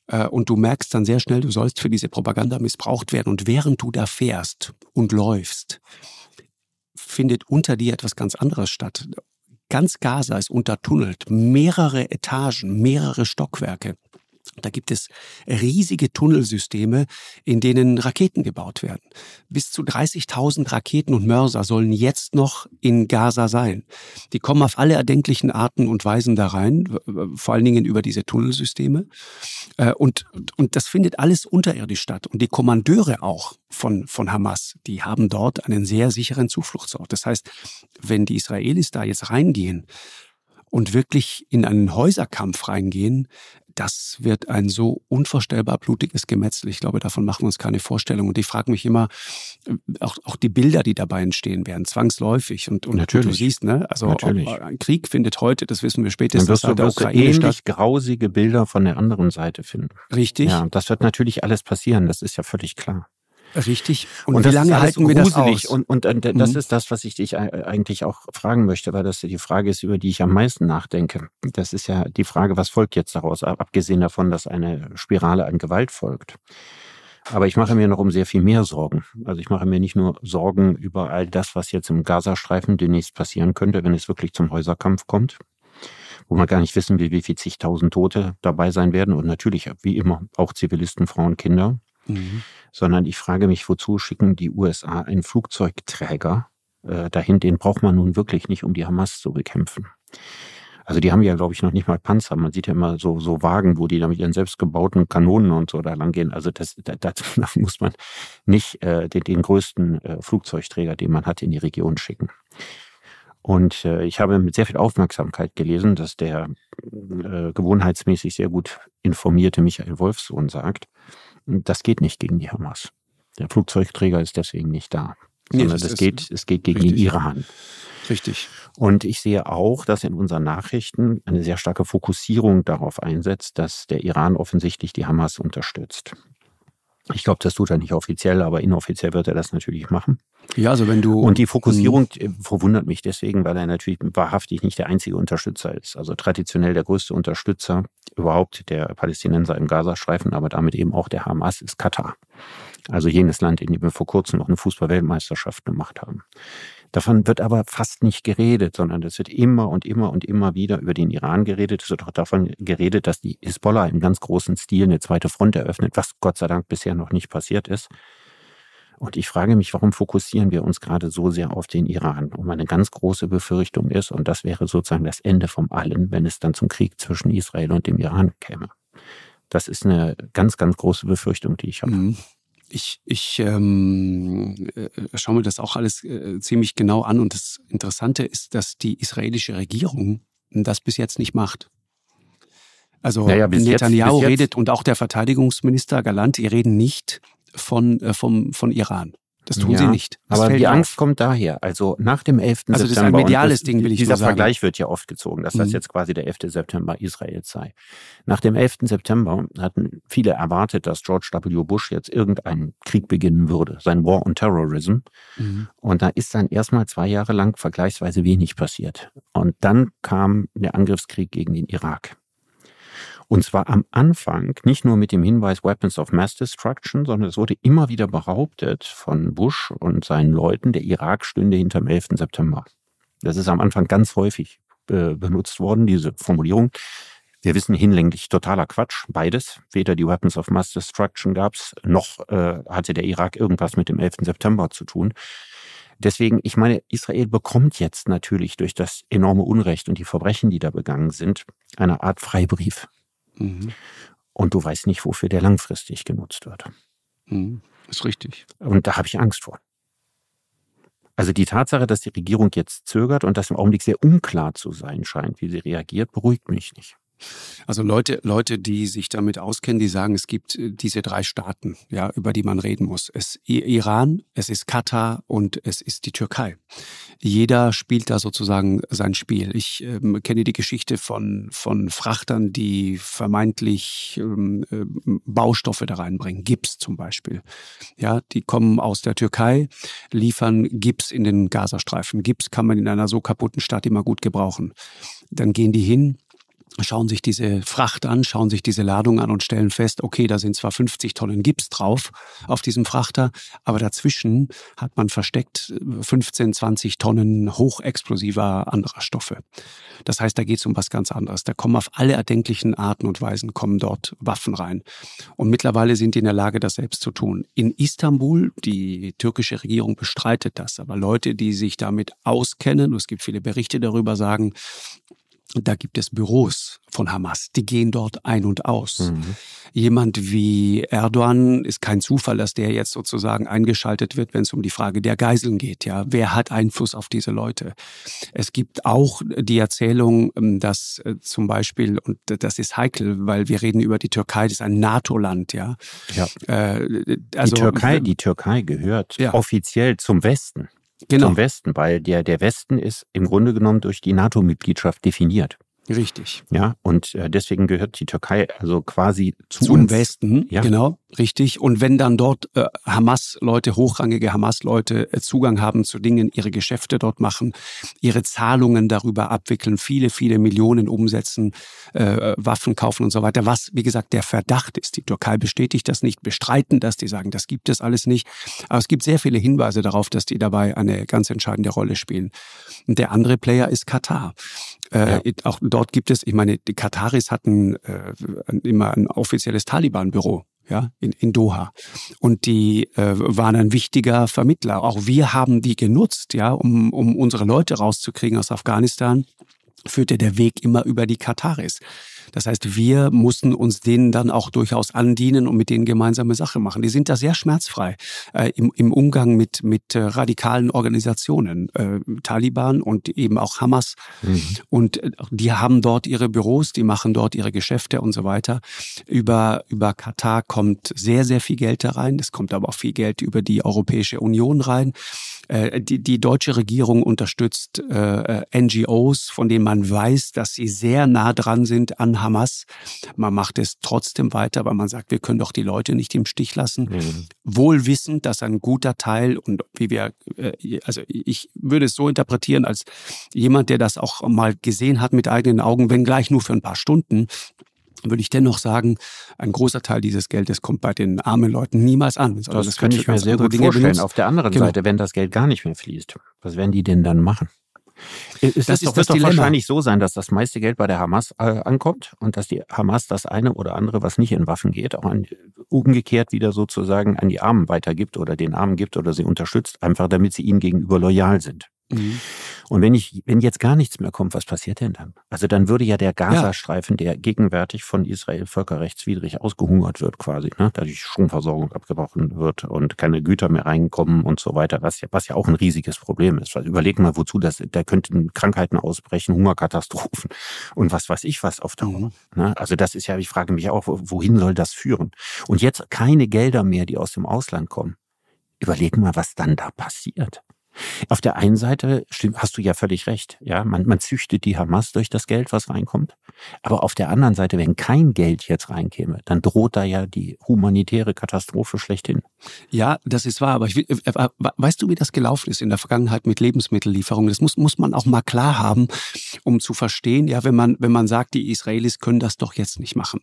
Speaker 3: Äh, und du merkst dann sehr schnell, du sollst für diese Propaganda missbraucht werden. Und während du da fährst und läufst, findet unter dir etwas ganz anderes statt. Ganz Gaza ist untertunnelt, mehrere Etagen, mehrere Stockwerke. Da gibt es riesige Tunnelsysteme, in denen Raketen gebaut werden. Bis zu 30.000 Raketen und Mörser sollen jetzt noch in Gaza sein. Die kommen auf alle erdenklichen Arten und Weisen da rein, vor allen Dingen über diese Tunnelsysteme. Äh, und, und das findet alles unterirdisch statt. Und die Kommandeure auch von, von Hamas, die haben dort einen sehr sicheren Zufluchtsort. Das heißt, wenn die Israelis da jetzt reingehen, und wirklich in einen Häuserkampf reingehen, das wird ein so unvorstellbar blutiges Gemetzel. Ich glaube, davon machen wir uns keine Vorstellung. Und ich frage mich immer, äh, auch, auch die Bilder, die dabei entstehen werden, zwangsläufig. Und, und
Speaker 1: Natürlich.
Speaker 3: du siehst, ne? Also
Speaker 1: Natürlich.
Speaker 3: ein Krieg findet heute, das wissen wir spätestens,
Speaker 1: wirst du, der wirst Ukraine ähnlich grausige Bilder von der anderen Seite finden.
Speaker 3: Richtig.
Speaker 1: Ja, das wird natürlich alles passieren. Das ist ja völlig klar.
Speaker 3: Richtig.
Speaker 1: Und, und wie lange halten wir das aus? Und, und, und das mhm. ist das, was ich dich eigentlich auch fragen möchte, weil das die Frage ist, über die ich am meisten nachdenke. Das ist ja die Frage, was folgt jetzt daraus, abgesehen davon, dass eine Spirale an Gewalt folgt. Aber ich mache mir noch um sehr viel mehr Sorgen. Also ich mache mir nicht nur Sorgen über all das, was jetzt im Gazastreifen demnächst passieren könnte, wenn es wirklich zum Häuserkampf kommt, wo wir gar nicht wissen, wie, wie viel zigtausend Tote dabei sein werden und natürlich, wie immer, auch Zivilisten, Frauen, Kinder. Mhm. Sondern ich frage mich, wozu schicken die USA einen Flugzeugträger äh, dahin? Den braucht man nun wirklich nicht, um die Hamas zu bekämpfen. Also die haben ja, glaube ich, noch nicht mal Panzer. Man sieht ja immer so, so Wagen, wo die da mit ihren selbstgebauten Kanonen und so da lang gehen. Also das, das, das muss man nicht äh, den, den größten äh, Flugzeugträger, den man hat, in die Region schicken. Und äh, ich habe mit sehr viel Aufmerksamkeit gelesen, dass der äh, gewohnheitsmäßig sehr gut informierte Michael Wolfsohn sagt, das geht nicht gegen die Hamas. Der Flugzeugträger ist deswegen nicht da. Nee, sondern das, geht, es geht gegen richtig. den Iran.
Speaker 3: Richtig.
Speaker 1: Und ich sehe auch, dass in unseren Nachrichten eine sehr starke Fokussierung darauf einsetzt, dass der Iran offensichtlich die Hamas unterstützt. Ich glaube, das tut er nicht offiziell, aber inoffiziell wird er das natürlich machen.
Speaker 3: Ja, also wenn du.
Speaker 1: Und die Fokussierung äh, verwundert mich deswegen, weil er natürlich wahrhaftig nicht der einzige Unterstützer ist. Also traditionell der größte Unterstützer überhaupt der Palästinenser im Gazastreifen, aber damit eben auch der Hamas ist Katar. Also jenes Land, in dem wir vor kurzem noch eine Fußball-Weltmeisterschaft gemacht haben. Davon wird aber fast nicht geredet, sondern es wird immer und immer und immer wieder über den Iran geredet. Es wird auch davon geredet, dass die Hisbollah im ganz großen Stil eine zweite Front eröffnet, was Gott sei Dank bisher noch nicht passiert ist. Und ich frage mich, warum fokussieren wir uns gerade so sehr auf den Iran? Und meine ganz große Befürchtung ist, und das wäre sozusagen das Ende vom Allen, wenn es dann zum Krieg zwischen Israel und dem Iran käme. Das ist eine ganz, ganz große Befürchtung, die ich habe. Mhm.
Speaker 3: Ich, ich ähm, äh, schaue mir das auch alles äh, ziemlich genau an und das Interessante ist, dass die israelische Regierung das bis jetzt nicht macht. Also naja, Netanyahu jetzt, redet und auch der Verteidigungsminister Galant, die reden nicht von, äh, vom, von Iran. Das tun ja, sie nicht.
Speaker 1: Das aber die Angst kommt daher. Also nach dem 11.
Speaker 3: Also das September. ist ein mediales das, Ding, will ich
Speaker 1: Dieser
Speaker 3: sagen.
Speaker 1: Vergleich wird ja oft gezogen, dass das mhm. jetzt quasi der 11. September Israels sei. Nach dem 11. September hatten viele erwartet, dass George W. Bush jetzt irgendeinen Krieg beginnen würde, sein War on Terrorism. Mhm. Und da ist dann erstmal zwei Jahre lang vergleichsweise wenig passiert. Und dann kam der Angriffskrieg gegen den Irak. Und zwar am Anfang nicht nur mit dem Hinweis Weapons of Mass Destruction, sondern es wurde immer wieder behauptet von Bush und seinen Leuten, der Irak stünde hinter dem 11. September. Das ist am Anfang ganz häufig äh, benutzt worden, diese Formulierung. Wir wissen hinlänglich totaler Quatsch, beides. Weder die Weapons of Mass Destruction gab's, noch äh, hatte der Irak irgendwas mit dem 11. September zu tun. Deswegen, ich meine, Israel bekommt jetzt natürlich durch das enorme Unrecht und die Verbrechen, die da begangen sind, eine Art Freibrief. Mhm. Und du weißt nicht, wofür der langfristig genutzt wird.
Speaker 3: Mhm. Ist richtig.
Speaker 1: Und da habe ich Angst vor. Also die Tatsache, dass die Regierung jetzt zögert und das im Augenblick sehr unklar zu sein scheint, wie sie reagiert, beruhigt mich nicht.
Speaker 3: Also Leute, Leute, die sich damit auskennen, die sagen, es gibt äh, diese drei Staaten, ja, über die man reden muss. Es ist Iran, es ist Katar und es ist die Türkei. Jeder spielt da sozusagen sein Spiel. Ich ähm, kenne die Geschichte von, von Frachtern, die vermeintlich ähm, äh, Baustoffe da reinbringen, Gips zum Beispiel. Ja, die kommen aus der Türkei, liefern Gips in den Gazastreifen. Gips kann man in einer so kaputten Stadt immer gut gebrauchen. Dann gehen die hin, schauen sich diese Fracht an, schauen sich diese Ladung an und stellen fest, okay, da sind zwar 50 Tonnen Gips drauf auf diesem Frachter, aber dazwischen hat man versteckt 15, 20 Tonnen hochexplosiver anderer Stoffe. Das heißt, da geht es um was ganz anderes. Da kommen auf alle erdenklichen Arten und Weisen kommen dort Waffen rein. Und mittlerweile sind die in der Lage, das selbst zu tun. In Istanbul, die türkische Regierung bestreitet das, aber Leute, die sich damit auskennen, es gibt viele Berichte darüber, sagen, da gibt es Büros von Hamas, die gehen dort ein und aus. Mhm. Jemand wie Erdogan ist kein Zufall, dass der jetzt sozusagen eingeschaltet wird, wenn es um die Frage der Geiseln geht. Ja, wer hat Einfluss auf diese Leute? Es gibt auch die Erzählung, ähm, dass äh, zum Beispiel und das ist heikel, weil wir reden über die Türkei, das ist ein NATO-Land. Ja,
Speaker 1: ja. Äh, also, die Türkei, die Türkei gehört ja. offiziell zum Westen genau. zum Westen, weil der, der Westen ist im Grunde genommen durch die NATO-Mitgliedschaft definiert.
Speaker 3: Richtig.
Speaker 1: Ja, und äh, deswegen gehört die Türkei also quasi zu
Speaker 3: zum uns. Westen. Ja. Genau, richtig. Und wenn dann dort äh, Hamas-Leute, hochrangige Hamas-Leute äh, Zugang haben zu Dingen, ihre Geschäfte dort machen, ihre Zahlungen darüber abwickeln, viele, viele Millionen umsetzen, äh, Waffen kaufen und so weiter, was, wie gesagt, der Verdacht ist. Die Türkei bestätigt das nicht, bestreiten das, die sagen, das gibt es alles nicht. Aber es gibt sehr viele Hinweise darauf, dass die dabei eine ganz entscheidende Rolle spielen. Und der andere Player ist Katar. Äh, ja. Auch dort gibt es, ich meine, die Kataris hatten äh, immer ein offizielles Taliban-Büro ja, in, in Doha. Und die äh, waren ein wichtiger Vermittler. Auch wir haben die genutzt, ja, um, um unsere Leute rauszukriegen aus Afghanistan, führte der Weg immer über die Kataris. Das heißt, wir mussten uns denen dann auch durchaus andienen und mit denen gemeinsame Sache machen. Die sind da sehr schmerzfrei äh, im, im Umgang mit, mit äh, radikalen Organisationen, äh, Taliban und eben auch Hamas. Mhm. Und äh, die haben dort ihre Büros, die machen dort ihre Geschäfte und so weiter. Über, über Katar kommt sehr, sehr viel Geld da rein. Es kommt aber auch viel Geld über die Europäische Union rein. Äh, die, die deutsche Regierung unterstützt äh, NGOs, von denen man weiß, dass sie sehr nah dran sind an Hamas. Man macht es trotzdem weiter, weil man sagt, wir können doch die Leute nicht im Stich lassen. Mhm. Wohl wissend, dass ein guter Teil und wie wir, äh, also ich würde es so interpretieren als jemand, der das auch mal gesehen hat mit eigenen Augen, wenn gleich nur für ein paar Stunden, würde ich dennoch sagen, ein großer Teil dieses Geldes kommt bei den armen Leuten niemals an.
Speaker 1: Das, das kann ich mir sehr gut Dinge vorstellen. Benutzt. Auf der anderen genau. Seite, wenn das Geld gar nicht mehr fließt, was werden die denn dann machen? Es das ist, wird doch wahrscheinlich so sein, dass das meiste Geld bei der Hamas äh, ankommt und dass die Hamas das eine oder andere, was nicht in Waffen geht, auch an, umgekehrt wieder sozusagen an die Armen weitergibt oder den Armen gibt oder sie unterstützt, einfach damit sie ihnen gegenüber loyal sind. Mhm. Und wenn ich, wenn jetzt gar nichts mehr kommt, was passiert denn dann? Also dann würde ja der Gazastreifen, der gegenwärtig von Israel völkerrechtswidrig ausgehungert wird, quasi, ne, da die Stromversorgung abgebrochen wird und keine Güter mehr reinkommen und so weiter, was ja, was ja auch ein riesiges Problem ist. Also überleg mal, wozu das, da könnten Krankheiten ausbrechen, Hungerkatastrophen und was weiß ich was auf Dauer. Mhm. Ne? Also das ist ja, ich frage mich auch, wohin soll das führen? Und jetzt keine Gelder mehr, die aus dem Ausland kommen. Überleg mal, was dann da passiert. Auf der einen Seite hast du ja völlig recht. Ja, man, man züchtet die Hamas durch das Geld, was reinkommt. Aber auf der anderen Seite, wenn kein Geld jetzt reinkäme, dann droht da ja die humanitäre Katastrophe schlechthin.
Speaker 3: Ja, das ist wahr. Aber ich will, äh, äh, weißt du, wie das gelaufen ist in der Vergangenheit mit Lebensmittellieferungen? Das muss, muss man auch mal klar haben, um zu verstehen, ja, wenn man, wenn man sagt, die Israelis können das doch jetzt nicht machen.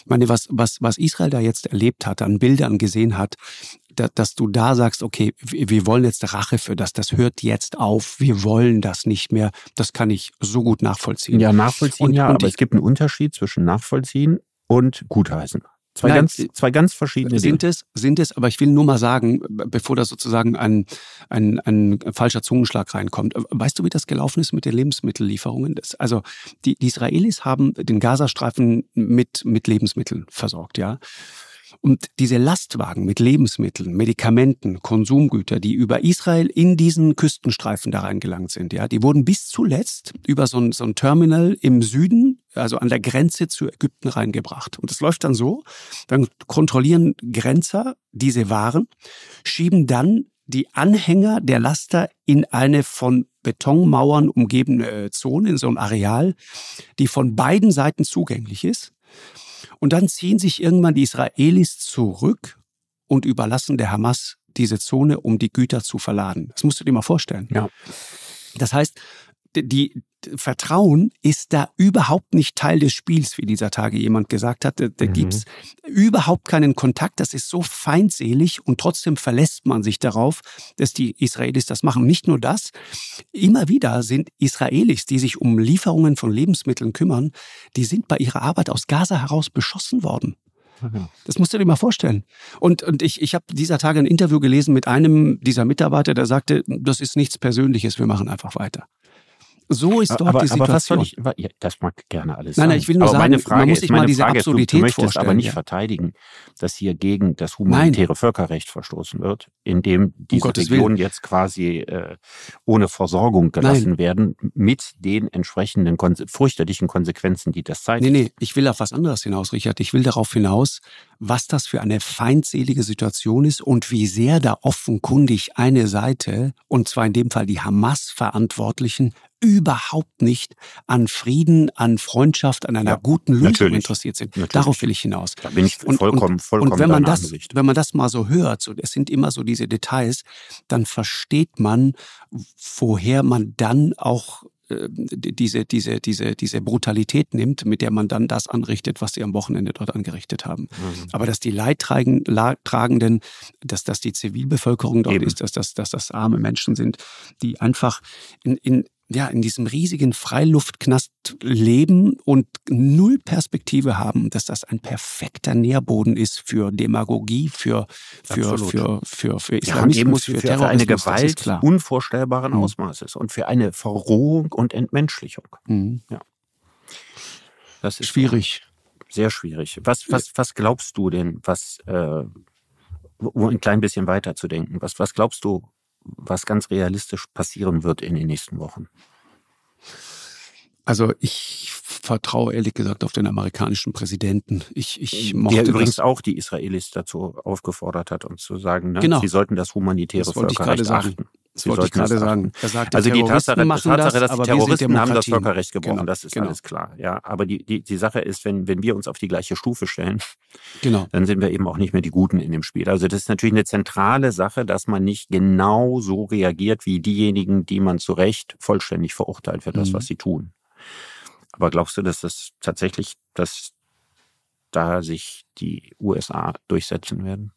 Speaker 3: Ich meine, was, was, was Israel da jetzt erlebt hat, an Bildern gesehen hat, dass du da sagst, okay, wir wollen jetzt Rache für das, das hört jetzt auf, wir wollen das nicht mehr, das kann ich so gut nachvollziehen.
Speaker 1: Ja, nachvollziehen, und, ja, und aber ich, es gibt einen Unterschied zwischen nachvollziehen und gutheißen. Zwei, Nein, ganz, zwei ganz verschiedene
Speaker 3: sind Dinge. Es, sind es, aber ich will nur mal sagen, bevor da sozusagen ein, ein, ein falscher Zungenschlag reinkommt. Weißt du, wie das gelaufen ist mit den Lebensmittellieferungen? Das, also die, die Israelis haben den Gazastreifen mit, mit Lebensmitteln versorgt, ja. Und diese Lastwagen mit Lebensmitteln, Medikamenten, Konsumgüter, die über Israel in diesen Küstenstreifen da reingelangt sind, ja, die wurden bis zuletzt über so ein, so ein Terminal im Süden, also an der Grenze zu Ägypten reingebracht. Und es läuft dann so, dann kontrollieren Grenzer diese Waren, schieben dann die Anhänger der Laster in eine von Betonmauern umgebene Zone, in so ein Areal, die von beiden Seiten zugänglich ist. Und dann ziehen sich irgendwann die Israelis zurück und überlassen der Hamas diese Zone, um die Güter zu verladen. Das musst du dir mal vorstellen. Ja. Das heißt, die, Vertrauen ist da überhaupt nicht Teil des Spiels, wie dieser Tage jemand gesagt hat. Da, da mhm. gibt's überhaupt keinen Kontakt. Das ist so feindselig und trotzdem verlässt man sich darauf, dass die Israelis das machen. Nicht nur das, immer wieder sind Israelis, die sich um Lieferungen von Lebensmitteln kümmern, die sind bei ihrer Arbeit aus Gaza heraus beschossen worden. Das musst du dir mal vorstellen. Und, und ich, ich habe dieser Tage ein Interview gelesen mit einem dieser Mitarbeiter, der sagte, das ist nichts Persönliches, wir machen einfach weiter. So ist dort
Speaker 1: aber,
Speaker 3: die Situation.
Speaker 1: Aber was soll ich, ja, das mag gerne alles
Speaker 3: Nein, nein, ich will nur aber sagen, meine Frage man muss sich mal diese Frage Absurdität ist, du, du möchtest
Speaker 1: vorstellen. aber nicht ja. verteidigen, dass hier gegen das humanitäre nein. Völkerrecht verstoßen wird, indem diese um Regionen jetzt quasi äh, ohne Versorgung gelassen nein. werden, mit den entsprechenden fürchterlichen Konsequenzen, die das zeigt.
Speaker 3: Nee, nee, ich will auf was anderes hinaus, Richard. Ich will darauf hinaus, was das für eine feindselige Situation ist und wie sehr da offenkundig eine Seite, und zwar in dem Fall die Hamas-Verantwortlichen, überhaupt nicht an Frieden, an Freundschaft, an einer ja, guten Lösung natürlich, interessiert sind. Natürlich. Darauf will ich hinaus.
Speaker 1: Da bin ich vollkommen, und, vollkommen
Speaker 3: Und wenn man das, Ansicht. wenn man das mal so hört, so, es sind immer so diese Details, dann versteht man, woher man dann auch äh, diese, diese, diese, diese Brutalität nimmt, mit der man dann das anrichtet, was sie am Wochenende dort angerichtet haben. Mhm. Aber dass die Leidtragenden, dass das die Zivilbevölkerung dort Eben. ist, dass das, dass das arme Menschen sind, die einfach in, in, ja, in diesem riesigen Freiluftknast leben und null Perspektive haben, dass das ein perfekter Nährboden ist für Demagogie, für, für, für, für, für Islamismus,
Speaker 1: ja, für, für, für eine Gewalt unvorstellbaren mhm. Ausmaßes und für eine Verrohung und Entmenschlichung. Mhm. Ja. Das ist schwierig. Sehr schwierig. Was, was, was glaubst du denn, was, äh, um ein klein bisschen weiterzudenken, was, was glaubst du, was ganz realistisch passieren wird in den nächsten Wochen?
Speaker 3: Also ich vertraue ehrlich gesagt auf den amerikanischen Präsidenten. Ich, ich
Speaker 1: mochte Der übrigens das. auch die Israelis dazu aufgefordert hat, uns zu sagen, ne? genau. sie sollten das humanitäre das Völkerrecht achten.
Speaker 3: Das Sie wollte ich gerade sagen.
Speaker 1: Sagte, also die Tatsache, Tatsache das, dass die Terroristen haben das Völkerrecht gebrochen, genau, das ist genau. alles klar. Ja, aber die, die, die Sache ist, wenn, wenn wir uns auf die gleiche Stufe stellen, genau. dann sind wir eben auch nicht mehr die Guten in dem Spiel. Also das ist natürlich eine zentrale Sache, dass man nicht genau so reagiert wie diejenigen, die man zu Recht vollständig verurteilt für das, mhm. was sie tun. Aber glaubst du, dass das tatsächlich das da sich die USA durchsetzen werden?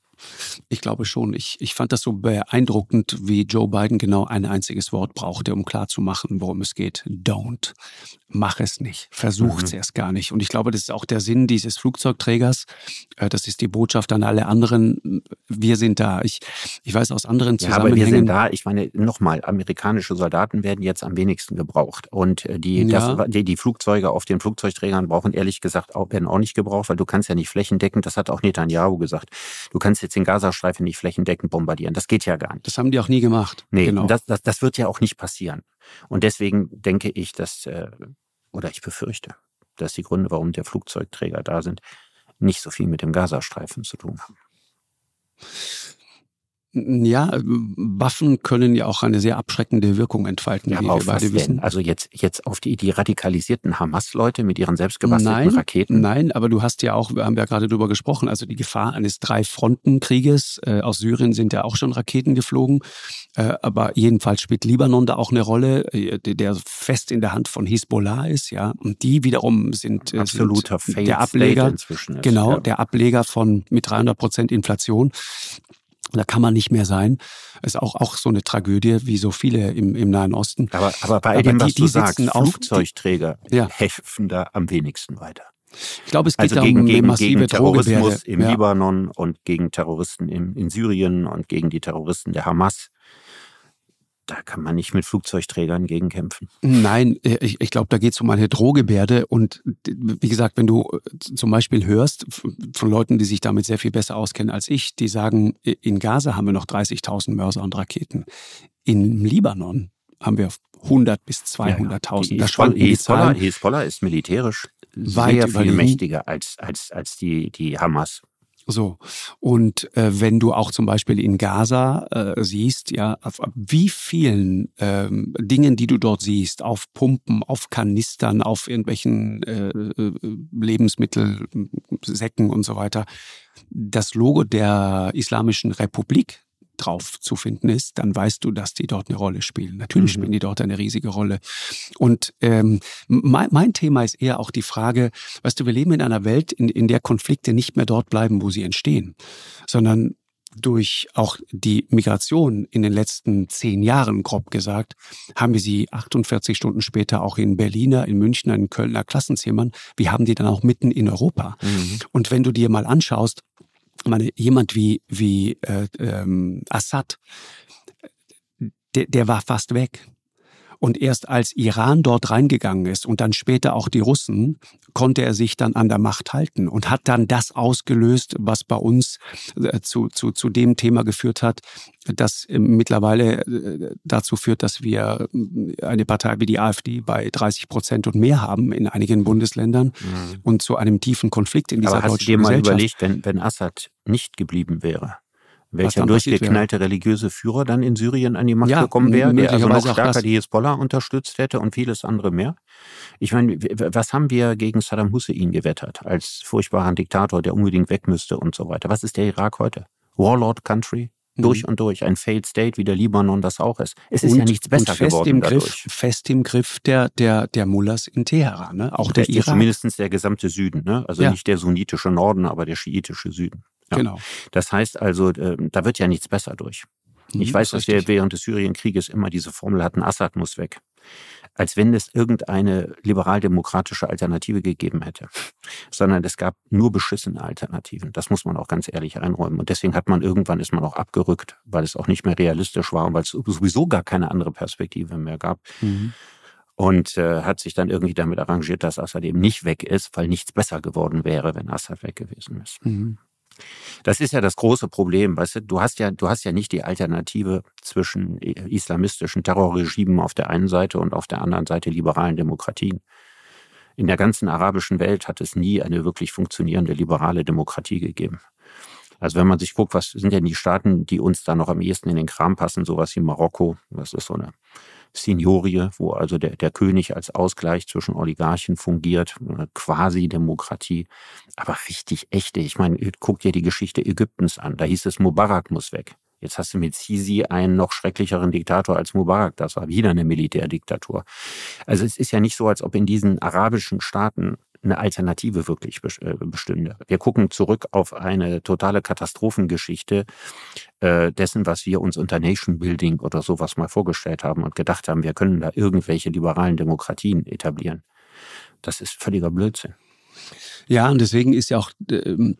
Speaker 3: Ich glaube schon. Ich, ich fand das so beeindruckend, wie Joe Biden genau ein einziges Wort brauchte, um klarzumachen, worum es geht. Don't. Mach es nicht. Versucht es mhm. erst gar nicht. Und ich glaube, das ist auch der Sinn dieses Flugzeugträgers. Äh, das ist die Botschaft an alle anderen. Wir sind da. Ich, ich weiß aus anderen Zusammenhängen.
Speaker 1: Ja, aber wir sind da. Ich meine, nochmal, amerikanische Soldaten werden jetzt am wenigsten gebraucht. Und äh, die, ja. das, die, die Flugzeuge auf den Flugzeugträgern brauchen ehrlich gesagt auch, werden auch nicht gebraucht, weil du kannst ja nicht flächendeckend, das hat auch Netanyahu gesagt, du kannst jetzt den Gazastreifen nicht flächendeckend bombardieren. Das geht ja gar nicht.
Speaker 3: Das haben die auch nie gemacht.
Speaker 1: Nee, genau. das, das, das wird ja auch nicht passieren. Und deswegen denke ich, dass, äh, oder ich befürchte, dass die Gründe, warum der Flugzeugträger da sind, nicht so viel mit dem Gazastreifen zu tun haben.
Speaker 3: Ja, Waffen können ja auch eine sehr abschreckende Wirkung entfalten,
Speaker 1: ja, wie wir beide wissen. Denn? Also jetzt, jetzt auf die, die radikalisierten Hamas-Leute mit ihren selbstgebastelten
Speaker 3: nein,
Speaker 1: Raketen?
Speaker 3: Nein, aber du hast ja auch, wir haben ja gerade drüber gesprochen, also die Gefahr eines Drei-Fronten-Krieges. Äh, aus Syrien sind ja auch schon Raketen geflogen. Äh, aber jedenfalls spielt Libanon da auch eine Rolle, äh, der fest in der Hand von Hisbollah ist, ja. Und die wiederum sind,
Speaker 1: äh, Absoluter
Speaker 3: sind der Ableger, inzwischen ist, genau, ja. der Ableger von mit 300 Prozent Inflation. Da kann man nicht mehr sein. Ist auch, auch so eine Tragödie, wie so viele im, im Nahen Osten.
Speaker 1: Aber, aber bei aber dem, was die, du sagst, Flugzeugträger die, ja. helfen da am wenigsten weiter.
Speaker 3: Ich glaube, es geht
Speaker 1: also gegen,
Speaker 3: um
Speaker 1: gegen, gegen Terrorismus im ja. Libanon und gegen Terroristen in, in Syrien und gegen die Terroristen der Hamas da kann man nicht mit Flugzeugträgern gegenkämpfen.
Speaker 3: Nein, äh, ich, ich glaube, da geht es um eine Drohgebärde. Und wie gesagt, wenn du äh, zum Beispiel hörst von Leuten, die sich damit sehr viel besser auskennen als ich, die sagen, in Gaza haben wir noch 30.000 Mörser und Raketen. In Libanon haben wir 100 bis 200.000.
Speaker 1: Ja, ja. Hezbollah, Hezbollah ist militärisch sehr viel mächtiger als, als, als die, die Hamas.
Speaker 3: So. Und äh, wenn du auch zum Beispiel in Gaza äh, siehst, ja, auf, auf wie vielen ähm, Dingen, die du dort siehst, auf Pumpen, auf Kanistern, auf irgendwelchen äh, äh Lebensmittelsäcken und so weiter, das Logo der Islamischen Republik drauf zu finden ist, dann weißt du, dass die dort eine Rolle spielen. Natürlich mhm. spielen die dort eine riesige Rolle. Und ähm, mein, mein Thema ist eher auch die Frage, weißt du, wir leben in einer Welt, in, in der Konflikte nicht mehr dort bleiben, wo sie entstehen, sondern durch auch die Migration in den letzten zehn Jahren, grob gesagt, haben wir sie 48 Stunden später auch in Berliner, in Münchner, in Kölner Klassenzimmern. Wir haben die dann auch mitten in Europa. Mhm. Und wenn du dir mal anschaust, meine, jemand wie, wie äh, ähm, Assad, der, der war fast weg. Und erst als Iran dort reingegangen ist und dann später auch die Russen, konnte er sich dann an der Macht halten und hat dann das ausgelöst, was bei uns äh, zu, zu, zu dem Thema geführt hat, das äh, mittlerweile äh, dazu führt, dass wir eine Partei wie die AfD bei 30 Prozent und mehr haben in einigen Bundesländern mhm. und zu einem tiefen Konflikt in dieser
Speaker 1: Aber
Speaker 3: hast
Speaker 1: du dir mal überlegt, wenn, wenn Assad nicht geblieben wäre? Welcher durchgeknallte religiöse Führer dann in Syrien an die Macht ja, gekommen wäre, der also noch stärker die Hezbollah unterstützt hätte und vieles andere mehr. Ich meine, was haben wir gegen Saddam Hussein gewettert als furchtbaren Diktator, der unbedingt weg müsste und so weiter? Was ist der Irak heute? Warlord Country? Mhm. Durch und durch. Ein Failed State, wie der Libanon das auch ist. Es ist und, ja nichts besser
Speaker 3: fest
Speaker 1: geworden
Speaker 3: im
Speaker 1: dadurch.
Speaker 3: Griff, Fest im Griff der, der, der Mullahs in Teheran, ne? auch der Irak.
Speaker 1: Zumindest der gesamte Süden, ne? also ja. nicht der sunnitische Norden, aber der schiitische Süden. Ja.
Speaker 3: Genau.
Speaker 1: Das heißt also, äh, da wird ja nichts besser durch. Mhm, ich weiß, dass wir während des Syrienkrieges immer diese Formel hatten, Assad muss weg. Als wenn es irgendeine liberal-demokratische Alternative gegeben hätte. Sondern es gab nur beschissene Alternativen. Das muss man auch ganz ehrlich einräumen. Und deswegen hat man irgendwann ist man auch abgerückt, weil es auch nicht mehr realistisch war und weil es sowieso gar keine andere Perspektive mehr gab. Mhm und äh, hat sich dann irgendwie damit arrangiert, dass Assad eben nicht weg ist, weil nichts besser geworden wäre, wenn Assad weg gewesen ist. Mhm. Das ist ja das große Problem, weißt du, du hast ja, du hast ja nicht die Alternative zwischen islamistischen Terrorregimen auf der einen Seite und auf der anderen Seite liberalen Demokratien. In der ganzen arabischen Welt hat es nie eine wirklich funktionierende liberale Demokratie gegeben. Also wenn man sich guckt, was sind denn die Staaten, die uns da noch am ehesten in den Kram passen, sowas wie Marokko, das ist so eine Signorie, wo also der, der König als Ausgleich zwischen Oligarchen fungiert, quasi Demokratie, aber richtig echte. Ich meine, guck dir die Geschichte Ägyptens an. Da hieß es, Mubarak muss weg. Jetzt hast du mit Sisi einen noch schrecklicheren Diktator als Mubarak. Das war wieder eine Militärdiktatur. Also es ist ja nicht so, als ob in diesen arabischen Staaten eine Alternative wirklich äh, bestünde. Wir gucken zurück auf eine totale Katastrophengeschichte äh, dessen, was wir uns unter Nation Building oder sowas mal vorgestellt haben und gedacht haben, wir können da irgendwelche liberalen Demokratien etablieren. Das ist völliger Blödsinn.
Speaker 3: Ja, und deswegen ist ja auch äh,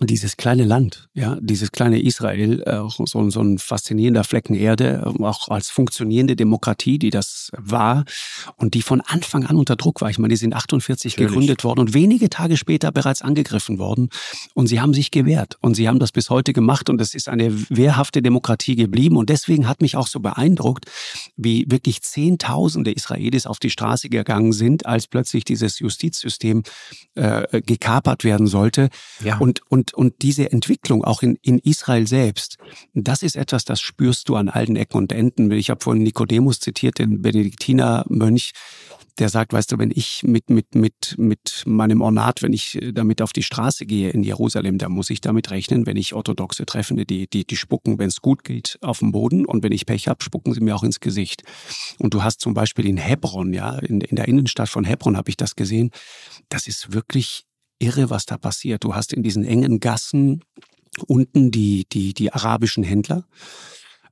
Speaker 3: dieses kleine Land, ja, dieses kleine Israel, äh, so, so ein faszinierender Flecken Erde, auch als funktionierende Demokratie, die das war und die von Anfang an unter Druck war. Ich meine, die sind 48 Natürlich. gegründet worden und wenige Tage später bereits angegriffen worden und sie haben sich gewehrt und sie haben das bis heute gemacht und es ist eine wehrhafte Demokratie geblieben und deswegen hat mich auch so beeindruckt, wie wirklich Zehntausende Israelis auf die Straße gegangen sind, als plötzlich dieses Justizsystem äh, gekapert werden sollte ja. und, und und, diese Entwicklung auch in, in Israel selbst, das ist etwas, das spürst du an allen Ecken und Enden. Ich habe vorhin Nikodemus zitiert, den Benediktinermönch, der sagt, weißt du, wenn ich mit, mit, mit, mit meinem Ornat, wenn ich damit auf die Straße gehe in Jerusalem, da muss ich damit rechnen, wenn ich Orthodoxe treffe, die, die, die spucken, wenn es gut geht, auf den Boden und wenn ich Pech habe, spucken sie mir auch ins Gesicht. Und du hast zum Beispiel in Hebron, ja, in, in der Innenstadt von Hebron habe ich das gesehen, das ist wirklich irre, was da passiert. Du hast in diesen engen Gassen unten die, die, die arabischen Händler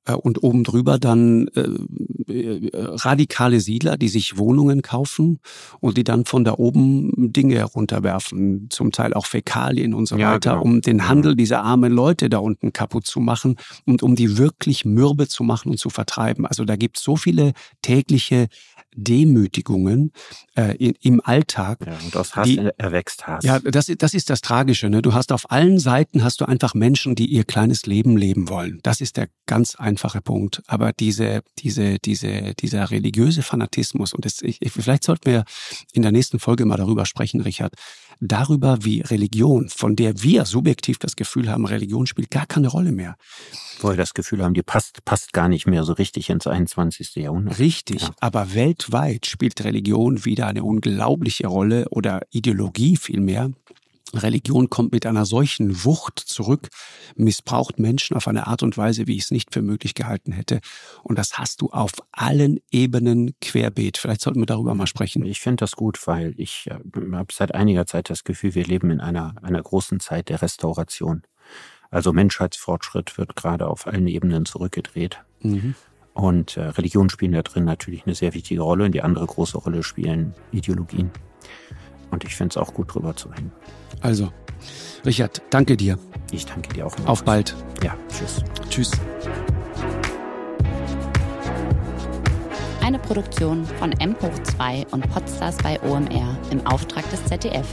Speaker 3: äh, und oben drüber dann äh, äh, radikale Siedler, die sich Wohnungen kaufen und die dann von da oben Dinge herunterwerfen, zum Teil auch Fäkalien und so ja, weiter, genau. um den Handel dieser armen Leute da unten kaputt zu machen und um die wirklich mürbe zu machen und zu vertreiben. Also da gibt es so viele tägliche Demütigungen äh, in, im Alltag.
Speaker 1: Ja, und aus Hass die, erwächst Hass.
Speaker 3: Ja, das, das ist das Tragische. Ne? Du hast auf allen Seiten hast du einfach Menschen, die ihr kleines Leben leben wollen. Das ist der ganz einfache Punkt. Aber diese, diese, diese, dieser religiöse Fanatismus und das, ich, vielleicht sollten wir in der nächsten Folge mal darüber sprechen, Richard, darüber, wie Religion, von der wir subjektiv das Gefühl haben, Religion spielt gar keine Rolle mehr
Speaker 1: wo wir das Gefühl haben, die passt, passt gar nicht mehr so richtig ins 21. Jahrhundert.
Speaker 3: Richtig, ja. aber weltweit spielt Religion wieder eine unglaubliche Rolle oder Ideologie vielmehr. Religion kommt mit einer solchen Wucht zurück, missbraucht Menschen auf eine Art und Weise, wie ich es nicht für möglich gehalten hätte. Und das hast du auf allen Ebenen querbeet. Vielleicht sollten wir darüber mal sprechen.
Speaker 1: Ich finde das gut, weil ich äh, habe seit einiger Zeit das Gefühl, wir leben in einer, einer großen Zeit der Restauration. Also Menschheitsfortschritt wird gerade auf allen Ebenen zurückgedreht. Mhm. Und äh, Religionen spielen da drin natürlich eine sehr wichtige Rolle. Und die andere große Rolle spielen Ideologien. Und ich finde es auch gut, drüber zu reden.
Speaker 3: Also, Richard, danke dir.
Speaker 1: Ich danke dir auch.
Speaker 3: Auf bald.
Speaker 1: Ja, tschüss.
Speaker 3: Tschüss.
Speaker 2: Eine Produktion von M hoch 2 und Podstars bei OMR im Auftrag des ZDF.